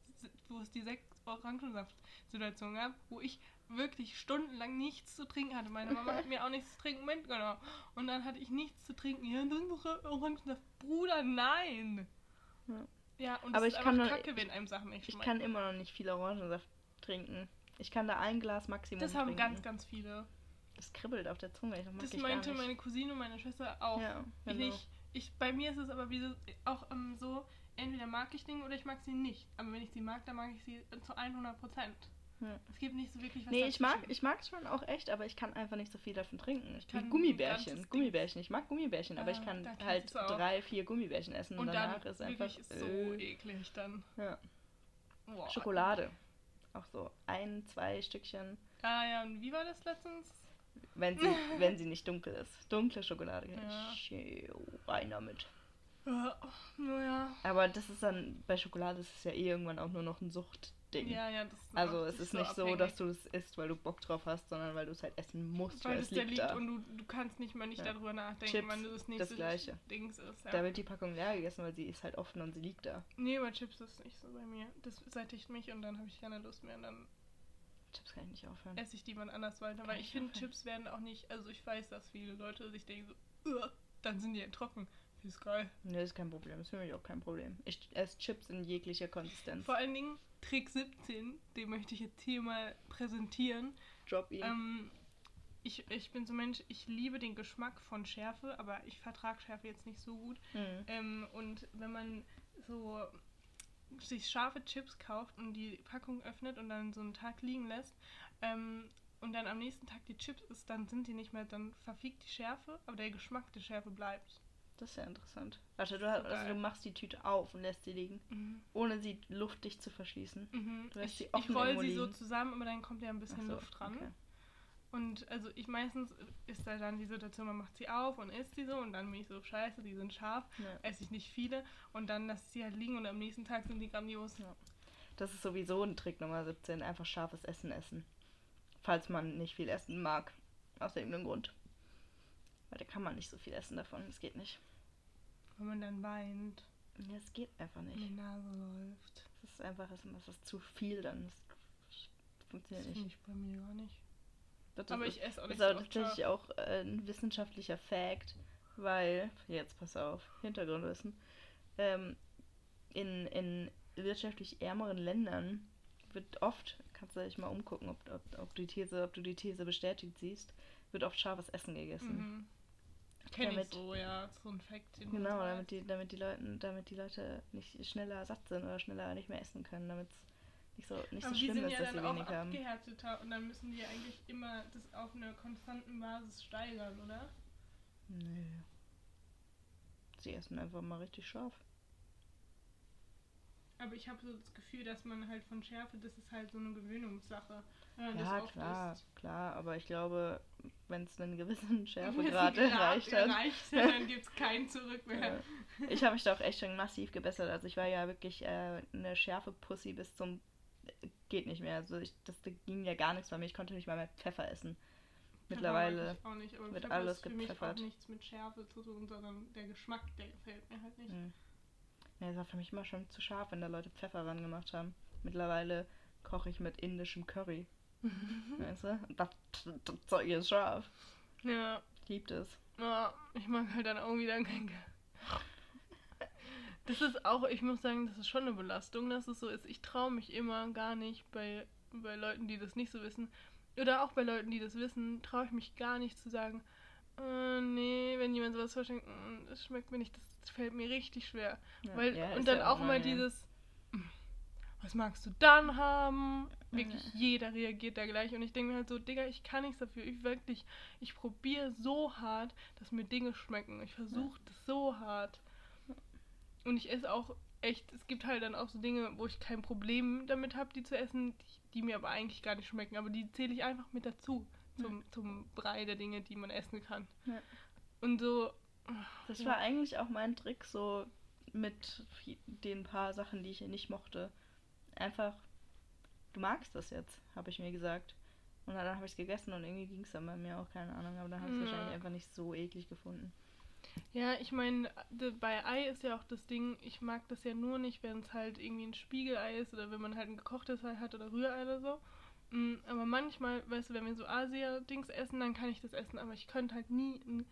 wo es die Sekt-Orangensaft-Situation gab, wo ich wirklich stundenlang nichts zu trinken hatte. Meine Mama hat mir auch nichts zu trinken mitgenommen. Und dann hatte ich nichts zu trinken. Ja, dann noch Orangensaft. Bruder, nein! Ja. Ja, und Aber ich ist kann nur- kacke, wenn einem Sachen nicht Ich kann immer noch nicht viel Orangensaft trinken. Ich kann da ein Glas Maximum das haben trinken. ganz, ganz viele. Das kribbelt auf der Zunge. Das, Das ich meinte meine Cousine und meine Schwester auch. Ja, ich genau. nicht. Ich, bei mir ist es aber wie so, auch ähm, so, entweder mag ich Dinge oder ich mag sie nicht. Aber wenn ich sie mag, dann mag ich sie zu 100 Prozent. Ja. Es gibt nicht so wirklich was Nee, ich mag, ich mag es schon auch echt, aber ich kann einfach nicht so viel davon trinken. Ich kann kann ein Gummibärchen. Gummibärchen. Ich mag Gummibärchen, aber Ah, ich kann da halt drei, vier Gummibärchen essen und, Und danach ist einfach so äh, eklig dann. ja. Boah. Schokolade. Auch so ein, zwei Stückchen, Ah ja, und wie war das letztens? wenn sie, [laughs] wenn sie nicht dunkel ist. Dunkle Schokolade. Ja. Rein damit. Ja, naja. Aber das ist dann, bei Schokolade ist es ja eh irgendwann auch nur noch ein Suchtding. Ja, ja, das Also es ist nicht so, abhängig. dass du es isst, weil du Bock drauf hast, sondern weil du es halt essen musst, weil, Weil es es liegt da. und du, du kannst nicht mal nicht Ja. darüber nachdenken, Chips, wann du das nächste Gleiche. Dings ist. Ja. Da wird die Packung leer gegessen, weil sie ist halt offen und sie liegt da. Nee, bei Chips ist nicht so bei mir. Das sättigt mich und dann habe ich keine Lust mehr und dann Chips kann ich nicht aufhören. esse ich die wann anders weiter. Kann Weil ich ich finde. Chips werden auch nicht, also ich weiß, dass viele Leute sich denken so, dann sind die ja trocken. Ist geil. Nee, ist kein Problem. Ist für mich auch kein Problem. Ich esse Chips in jeglicher Konsistenz. Vor allen Dingen Trick 17, den möchte ich jetzt hier mal präsentieren. Drop ihn. Ähm, ich, ich bin so ein Mensch, ich liebe den Geschmack von Schärfe, aber ich vertrage Schärfe jetzt nicht so gut. Mhm. Ähm, und wenn man so sich scharfe Chips kauft und die Packung öffnet und dann so einen Tag liegen lässt ähm, und dann am nächsten Tag die Chips isst, dann sind die nicht mehr, dann verfliegt die Schärfe, aber der Geschmack der Schärfe bleibt. Das ist ja interessant. Warte, du, hast, also du machst die Tüte auf und lässt sie liegen, Mhm. ohne sie luftdicht zu verschließen. Mhm. Du lässt Ich, sie ich offen roll irgendwo sie so liegen. zusammen, aber dann kommt ja ein bisschen so, Luft dran. okay. Und also ich meistens ist da dann die Situation, man macht sie auf und isst sie so und dann bin ich so, scheiße, die sind scharf, Ja. esse ich nicht viele und dann lasse ich sie halt liegen und am nächsten Tag sind die grandios. Ja. Das ist sowieso ein Trick Nummer 17. Einfach scharfes Essen essen. Falls man nicht viel essen mag. Aus irgendeinem Grund. Weil da kann man nicht so viel essen davon. Das geht nicht. Wenn man dann weint, Ja, es geht einfach in die nicht. Nase läuft. Das ist einfach das ist, das zu viel dann. Das Das funktioniert finde nicht. ich bei mir gar nicht. Das Aber ist, ich esse auch das nicht ist so tatsächlich auch äh, ein wissenschaftlicher Fact, weil, jetzt pass auf, Hintergrundwissen, ähm, in, in wirtschaftlich ärmeren Ländern wird oft, kannst du dich mal umgucken, ob, ob, ob, die These, ob du die These bestätigt siehst, wird oft scharfes Essen gegessen. Mhm. Kenn ich Damit- so, ja, so ein Fact. Genau, damit die, damit die Leute, damit die Leute nicht schneller satt sind oder schneller nicht mehr essen können, damit es nicht so, nicht Aber so die schlimm sind ist, ja dass sie dann auch wenig haben. abgehärteter und dann müssen die eigentlich immer das auf einer konstanten Basis steigern, oder? Nö. Sie essen einfach mal richtig scharf. Aber ich habe so das Gefühl, dass man halt von Schärfe, das ist halt so eine Gewöhnungssache. Ja, klar, isst. klar, aber ich glaube, [laughs] wenn es einen gewissen Schärfegrad erreicht hat. erreicht dann [laughs] gibt es kein Zurück mehr. Ja. Ich habe mich da auch echt schon massiv gebessert. Also ich war ja wirklich äh, eine Schärfe-Pussy bis zum geht nicht mehr. Also ich, das da ging ja gar nichts bei mir. Ich konnte nicht mal mehr Pfeffer essen. Mittlerweile. Auch nicht, aber wird Pfeffer alles ist für mich auch gepfeffert. nichts mit Schärfe zu tun, sondern der Geschmack, der gefällt mir halt nicht. Hm. Ja, das war für mich immer schon zu scharf, wenn da Leute Pfeffer ran gemacht haben. Mittlerweile koche ich mit indischem Curry. Weißt du? Das, das Zeug ist scharf. Ja, Liebt es. ja, ich mag halt dann irgendwie dann kein. Das ist auch, ich muss sagen, das ist schon eine Belastung, dass es so ist. Ich traue mich immer gar nicht bei, bei Leuten, die das nicht so wissen. Oder auch bei Leuten, die das wissen, traue ich mich gar nicht zu sagen, äh, nee, wenn jemand sowas vorschlägt, "Mm, das schmeckt mir nicht, das fällt mir richtig schwer. Ja, Weil, ja, und dann ja auch unangenehm. dieses, "Mm, was magst du dann haben? Wirklich Ja. jeder reagiert da gleich. Und ich denke mir halt so, Digga, ich kann nichts dafür. Ich wirklich, ich probiere so hart, dass mir Dinge schmecken. Ich versuche das so hart. Und ich esse auch echt, es gibt halt dann auch so Dinge, wo ich kein Problem damit habe, die zu essen, die, die mir aber eigentlich gar nicht schmecken. Aber die zähle ich einfach mit dazu. zum, zum Brei der Dinge, die man essen kann. Ja. Und so. Das Ja. war eigentlich auch mein Trick, so mit den paar Sachen, die ich nicht mochte. Einfach, du magst das jetzt, habe ich mir gesagt. Und dann habe ich es gegessen und irgendwie ging es dann bei mir auch, keine Ahnung, aber dann habe ich es Ja. wahrscheinlich einfach nicht so eklig gefunden. Ja, ich meine, bei Ei ist ja auch das Ding, ich mag das ja nur nicht, wenn es halt irgendwie ein Spiegelei ist oder wenn man halt ein gekochtes Ei hat oder Rührei oder so. Mm, Aber manchmal, weißt du, wenn wir so Asia-Dings essen, dann kann ich das essen, aber ich könnte halt nie ein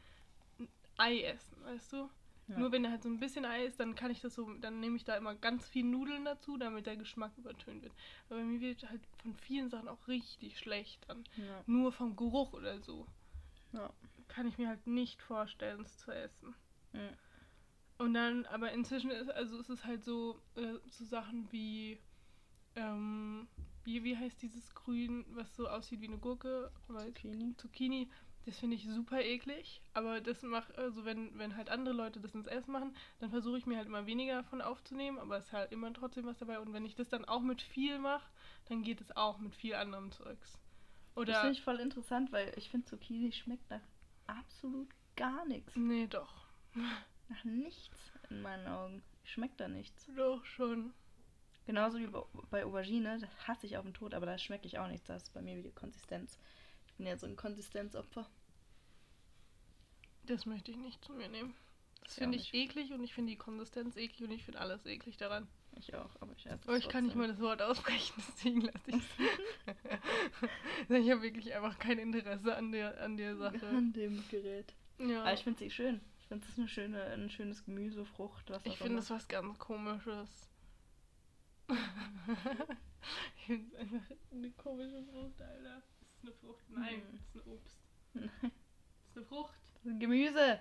Ei essen, weißt du? Ja. Nur wenn da halt so ein bisschen Ei ist, dann kann ich das so, dann nehme ich da immer ganz viel Nudeln dazu, damit der Geschmack übertönt wird. Aber mir wird halt von vielen Sachen auch richtig schlecht dann. Ja. Nur vom Geruch oder so. Ja. Kann ich mir halt nicht vorstellen, es zu essen. Mhm. Und dann, aber inzwischen ist, also ist es halt so, äh, so Sachen wie, ähm, wie, wie heißt dieses Grün, was so aussieht wie eine Gurke? Zucchini. Zucchini. Das finde ich super eklig. Aber das macht, also wenn, wenn halt andere Leute das ins Essen machen, dann versuche ich mir halt immer weniger davon aufzunehmen, aber es ist halt immer trotzdem was dabei. Und wenn ich das dann auch mit viel mache, dann geht es auch mit viel anderem Zeugs. Das Oder. finde ich voll interessant, weil ich finde, Zucchini schmeckt nach absolut gar nichts. Nee, doch. Nach nichts in meinen Augen. Schmeckt da nichts. Doch schon. Genauso wie bei- bei Aubergine, das hasse ich auf den Tod, aber da schmecke ich auch nichts. Das ist bei mir wieder Konsistenz. Ich bin ja so ein Konsistenzopfer. Das möchte ich nicht zu mir nehmen. Das finde ich eklig und ich finde die Konsistenz eklig und ich finde alles eklig daran. Ich auch, aber ich esse es ich kann nicht mal das Wort aussprechen, [laughs] deswegen lasse ich es. [laughs] ich habe wirklich einfach kein Interesse an der, an der Sache. An dem Gerät. Ja. Aber ich finde sie schön. Ich finde es ist eine schöne, ein schönes Gemüse, Frucht, was Ich finde es was ganz komisches. [laughs] ich finde es einfach eine komische Frucht, Alter. Ist es eine Frucht? Nein, Hm. es ist ein Obst. Es ist eine Frucht. Gemüse!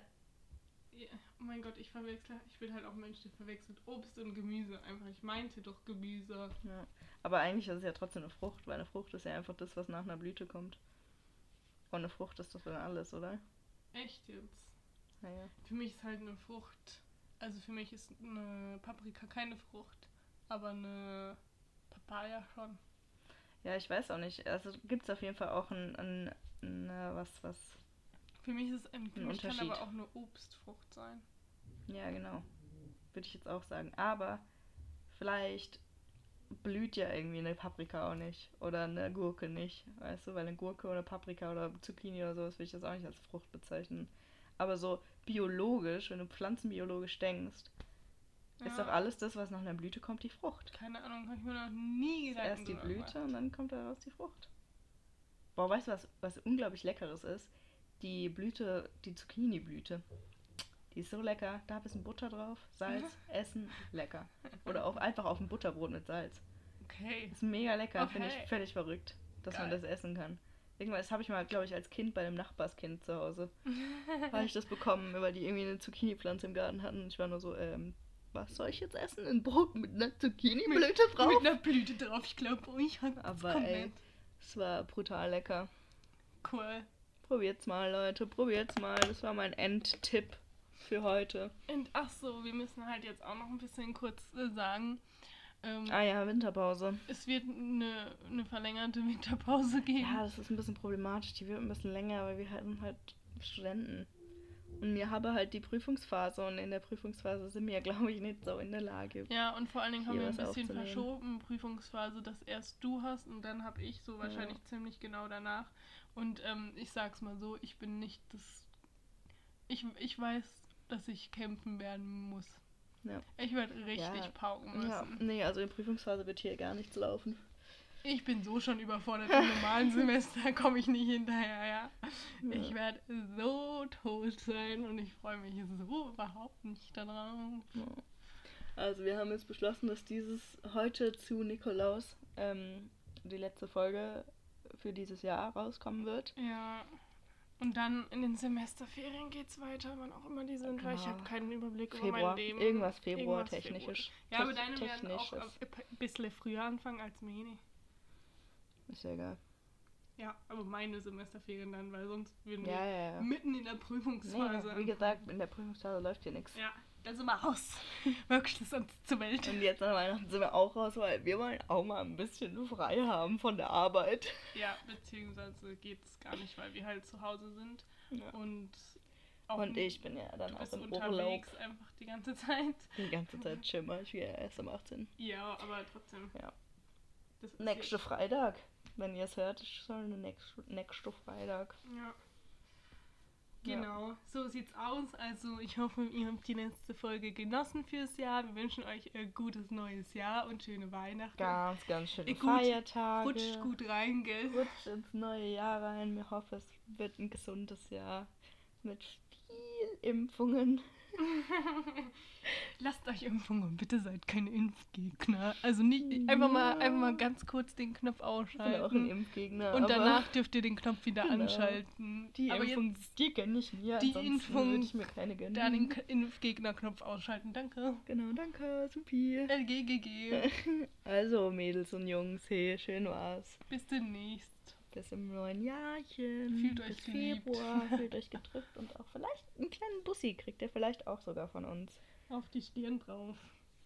Ja, oh mein Gott, ich verwechsel. Ich bin halt auch ein Mensch, der verwechselt Obst und Gemüse. Einfach, ich meinte doch Gemüse. Ja. Aber eigentlich ist es ja trotzdem eine Frucht, weil eine Frucht ist ja einfach das, was nach einer Blüte kommt. Und eine Frucht ist doch dann alles, oder? Echt jetzt? Naja. Für mich ist halt eine Frucht. Also für mich ist eine Paprika keine Frucht, aber eine Papaya schon. Ja, ich weiß auch nicht. Also gibt es auf jeden Fall auch ein, ein, ein äh, was, was. Für mich ist ein, für Ein mich kann aber auch eine Obstfrucht sein. Ja, genau. Würde ich jetzt auch sagen. Aber vielleicht blüht ja irgendwie eine Paprika auch nicht. Oder eine Gurke nicht. Weißt du, weil eine Gurke oder Paprika oder Zucchini oder sowas würde ich das auch nicht als Frucht bezeichnen. Aber so biologisch, wenn du pflanzenbiologisch denkst, ist doch alles das, was nach einer Blüte kommt, die Frucht. Keine Ahnung, habe ich mir noch nie Gedanken Erst die Blüte und dann kommt daraus die Frucht. Boah, weißt du, was, was unglaublich leckeres ist? Die Blüte, die Zucchini-Blüte. Die ist so lecker. Da ein bisschen Butter drauf, Salz, Essen, lecker. Oder auch einfach auf ein Butterbrot mit Salz. Okay. Ist mega lecker, finde Okay. ich völlig verrückt, dass man Geil. das essen kann. Irgendwann, das habe ich mal, glaube ich, als Kind bei einem Nachbarskind zu Hause. [laughs] habe ich das bekommen, weil die irgendwie eine Zucchini-Pflanze im Garten hatten. Und ich war nur so, ähm, was soll ich jetzt essen? Ein Brot mit einer Zucchini-Blüte drauf? Mit einer Blüte drauf. Ich glaube, oh, ich hab Aber komplett ey, es war brutal lecker. cool. Probiert's mal, Leute, probiert's mal. Das war mein Endtipp für heute. Und ach so, wir müssen halt jetzt auch noch ein bisschen kurz äh, sagen. Ähm, Ah ja, Winterpause. Es wird eine, eine verlängerte Winterpause geben. Ja, das ist ein bisschen problematisch. Die wird ein bisschen länger, weil wir hatten halt Studenten. Und wir haben halt die Prüfungsphase und in der Prüfungsphase sind wir, [laughs] glaube ich, nicht so in der Lage. Ja, und vor allen Dingen haben wir ein bisschen verschoben, Prüfungsphase, dass erst du hast und dann habe ich so wahrscheinlich ziemlich genau danach. Und ähm, ich sag's mal so, ich bin nicht das. Ich, ich weiß, dass ich kämpfen werden muss. Ja. Ich werde richtig Ja. pauken müssen. Ja, nee, also in der Prüfungsphase wird hier gar nichts laufen. Ich bin so schon überfordert im normalen [laughs] Semester, komme ich nicht hinterher, ja. Ich Ja. werde so tot sein und ich freue mich so überhaupt nicht darauf. Also wir haben jetzt beschlossen, dass dieses heute zu Nikolaus ähm, die letzte Folge für dieses Jahr rauskommen wird. Ja. Und dann in den Semesterferien geht's weiter, wann auch immer die sind, weil ich Genau. habe keinen Überblick über Februar, mein Leben. irgendwas Februar Irgendwas technisches. Ja, aber deine werden auch ein bisschen früher anfangen als meine. Ist ja egal. Ja, aber meine Semesterferien dann, weil sonst würden wir Ja, ja, ja. mitten in der Nee, Prüfungsphase wie anfangen. gesagt, in der Prüfungsphase läuft hier nichts. Ja, Da sind wir raus. [laughs] Wirklich, uns zur Welt. Und jetzt an Weihnachten sind wir auch raus, weil wir wollen auch mal ein bisschen frei haben von der Arbeit. Ja, beziehungsweise geht es gar nicht, weil wir halt zu Hause sind. Ja. Und auch Und ich bin ja dann auch im unterwegs Urlaub. einfach die ganze Zeit. Die ganze Zeit schimmer ich wieder erst am 18. Ja, aber trotzdem. Ja. Nächste Freitag. Wenn ihr es hört, ist schon der nächste, nächste Freitag. Ja. Ja. Genau, so sieht's aus. Also ich hoffe, ihr habt die letzte Folge genossen fürs Jahr. Wir wünschen euch ein gutes neues Jahr und schöne Weihnachten. Ganz, ganz schöne Äh, gut. Feiertage. Rutscht gut rein, gell? Rutscht ins neue Jahr rein. Wir hoffen, es wird ein gesundes Jahr mit viel Impfungen. [laughs] Lasst euch impfen und bitte seid keine Impfgegner. Also nicht einfach mal einfach mal ganz kurz den Knopf Ich bin auch ein ausschalten. Impfgegner. Und danach dürft ihr den Knopf wieder Genau. anschalten. die Aber Impfung, jetzt die gönne ich mir. die Impfung, würde ich mir keine gönnen. da den Impfgegnerknopf ausschalten. Danke. Genau, danke, supi. LGGG. [laughs] Also, Mädels und Jungs, hey, schön war's. Bis demnächst. Bis im neuen Jahrchen. Fühlt euch Bis geliebt. Februar. [laughs] Fühlt euch gedrückt und auch vielleicht einen kleinen Bussi kriegt ihr vielleicht auch sogar von uns. Auf die Stirn drauf.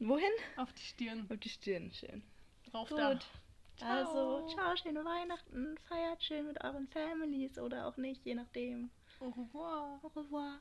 Wohin? Auf die Stirn. Auf die Stirn, schön. Drauf Gut. da. Also, Ciao. ciao, schöne Weihnachten. Feiert schön mit euren Families oder auch nicht, je nachdem. Au revoir. Au revoir.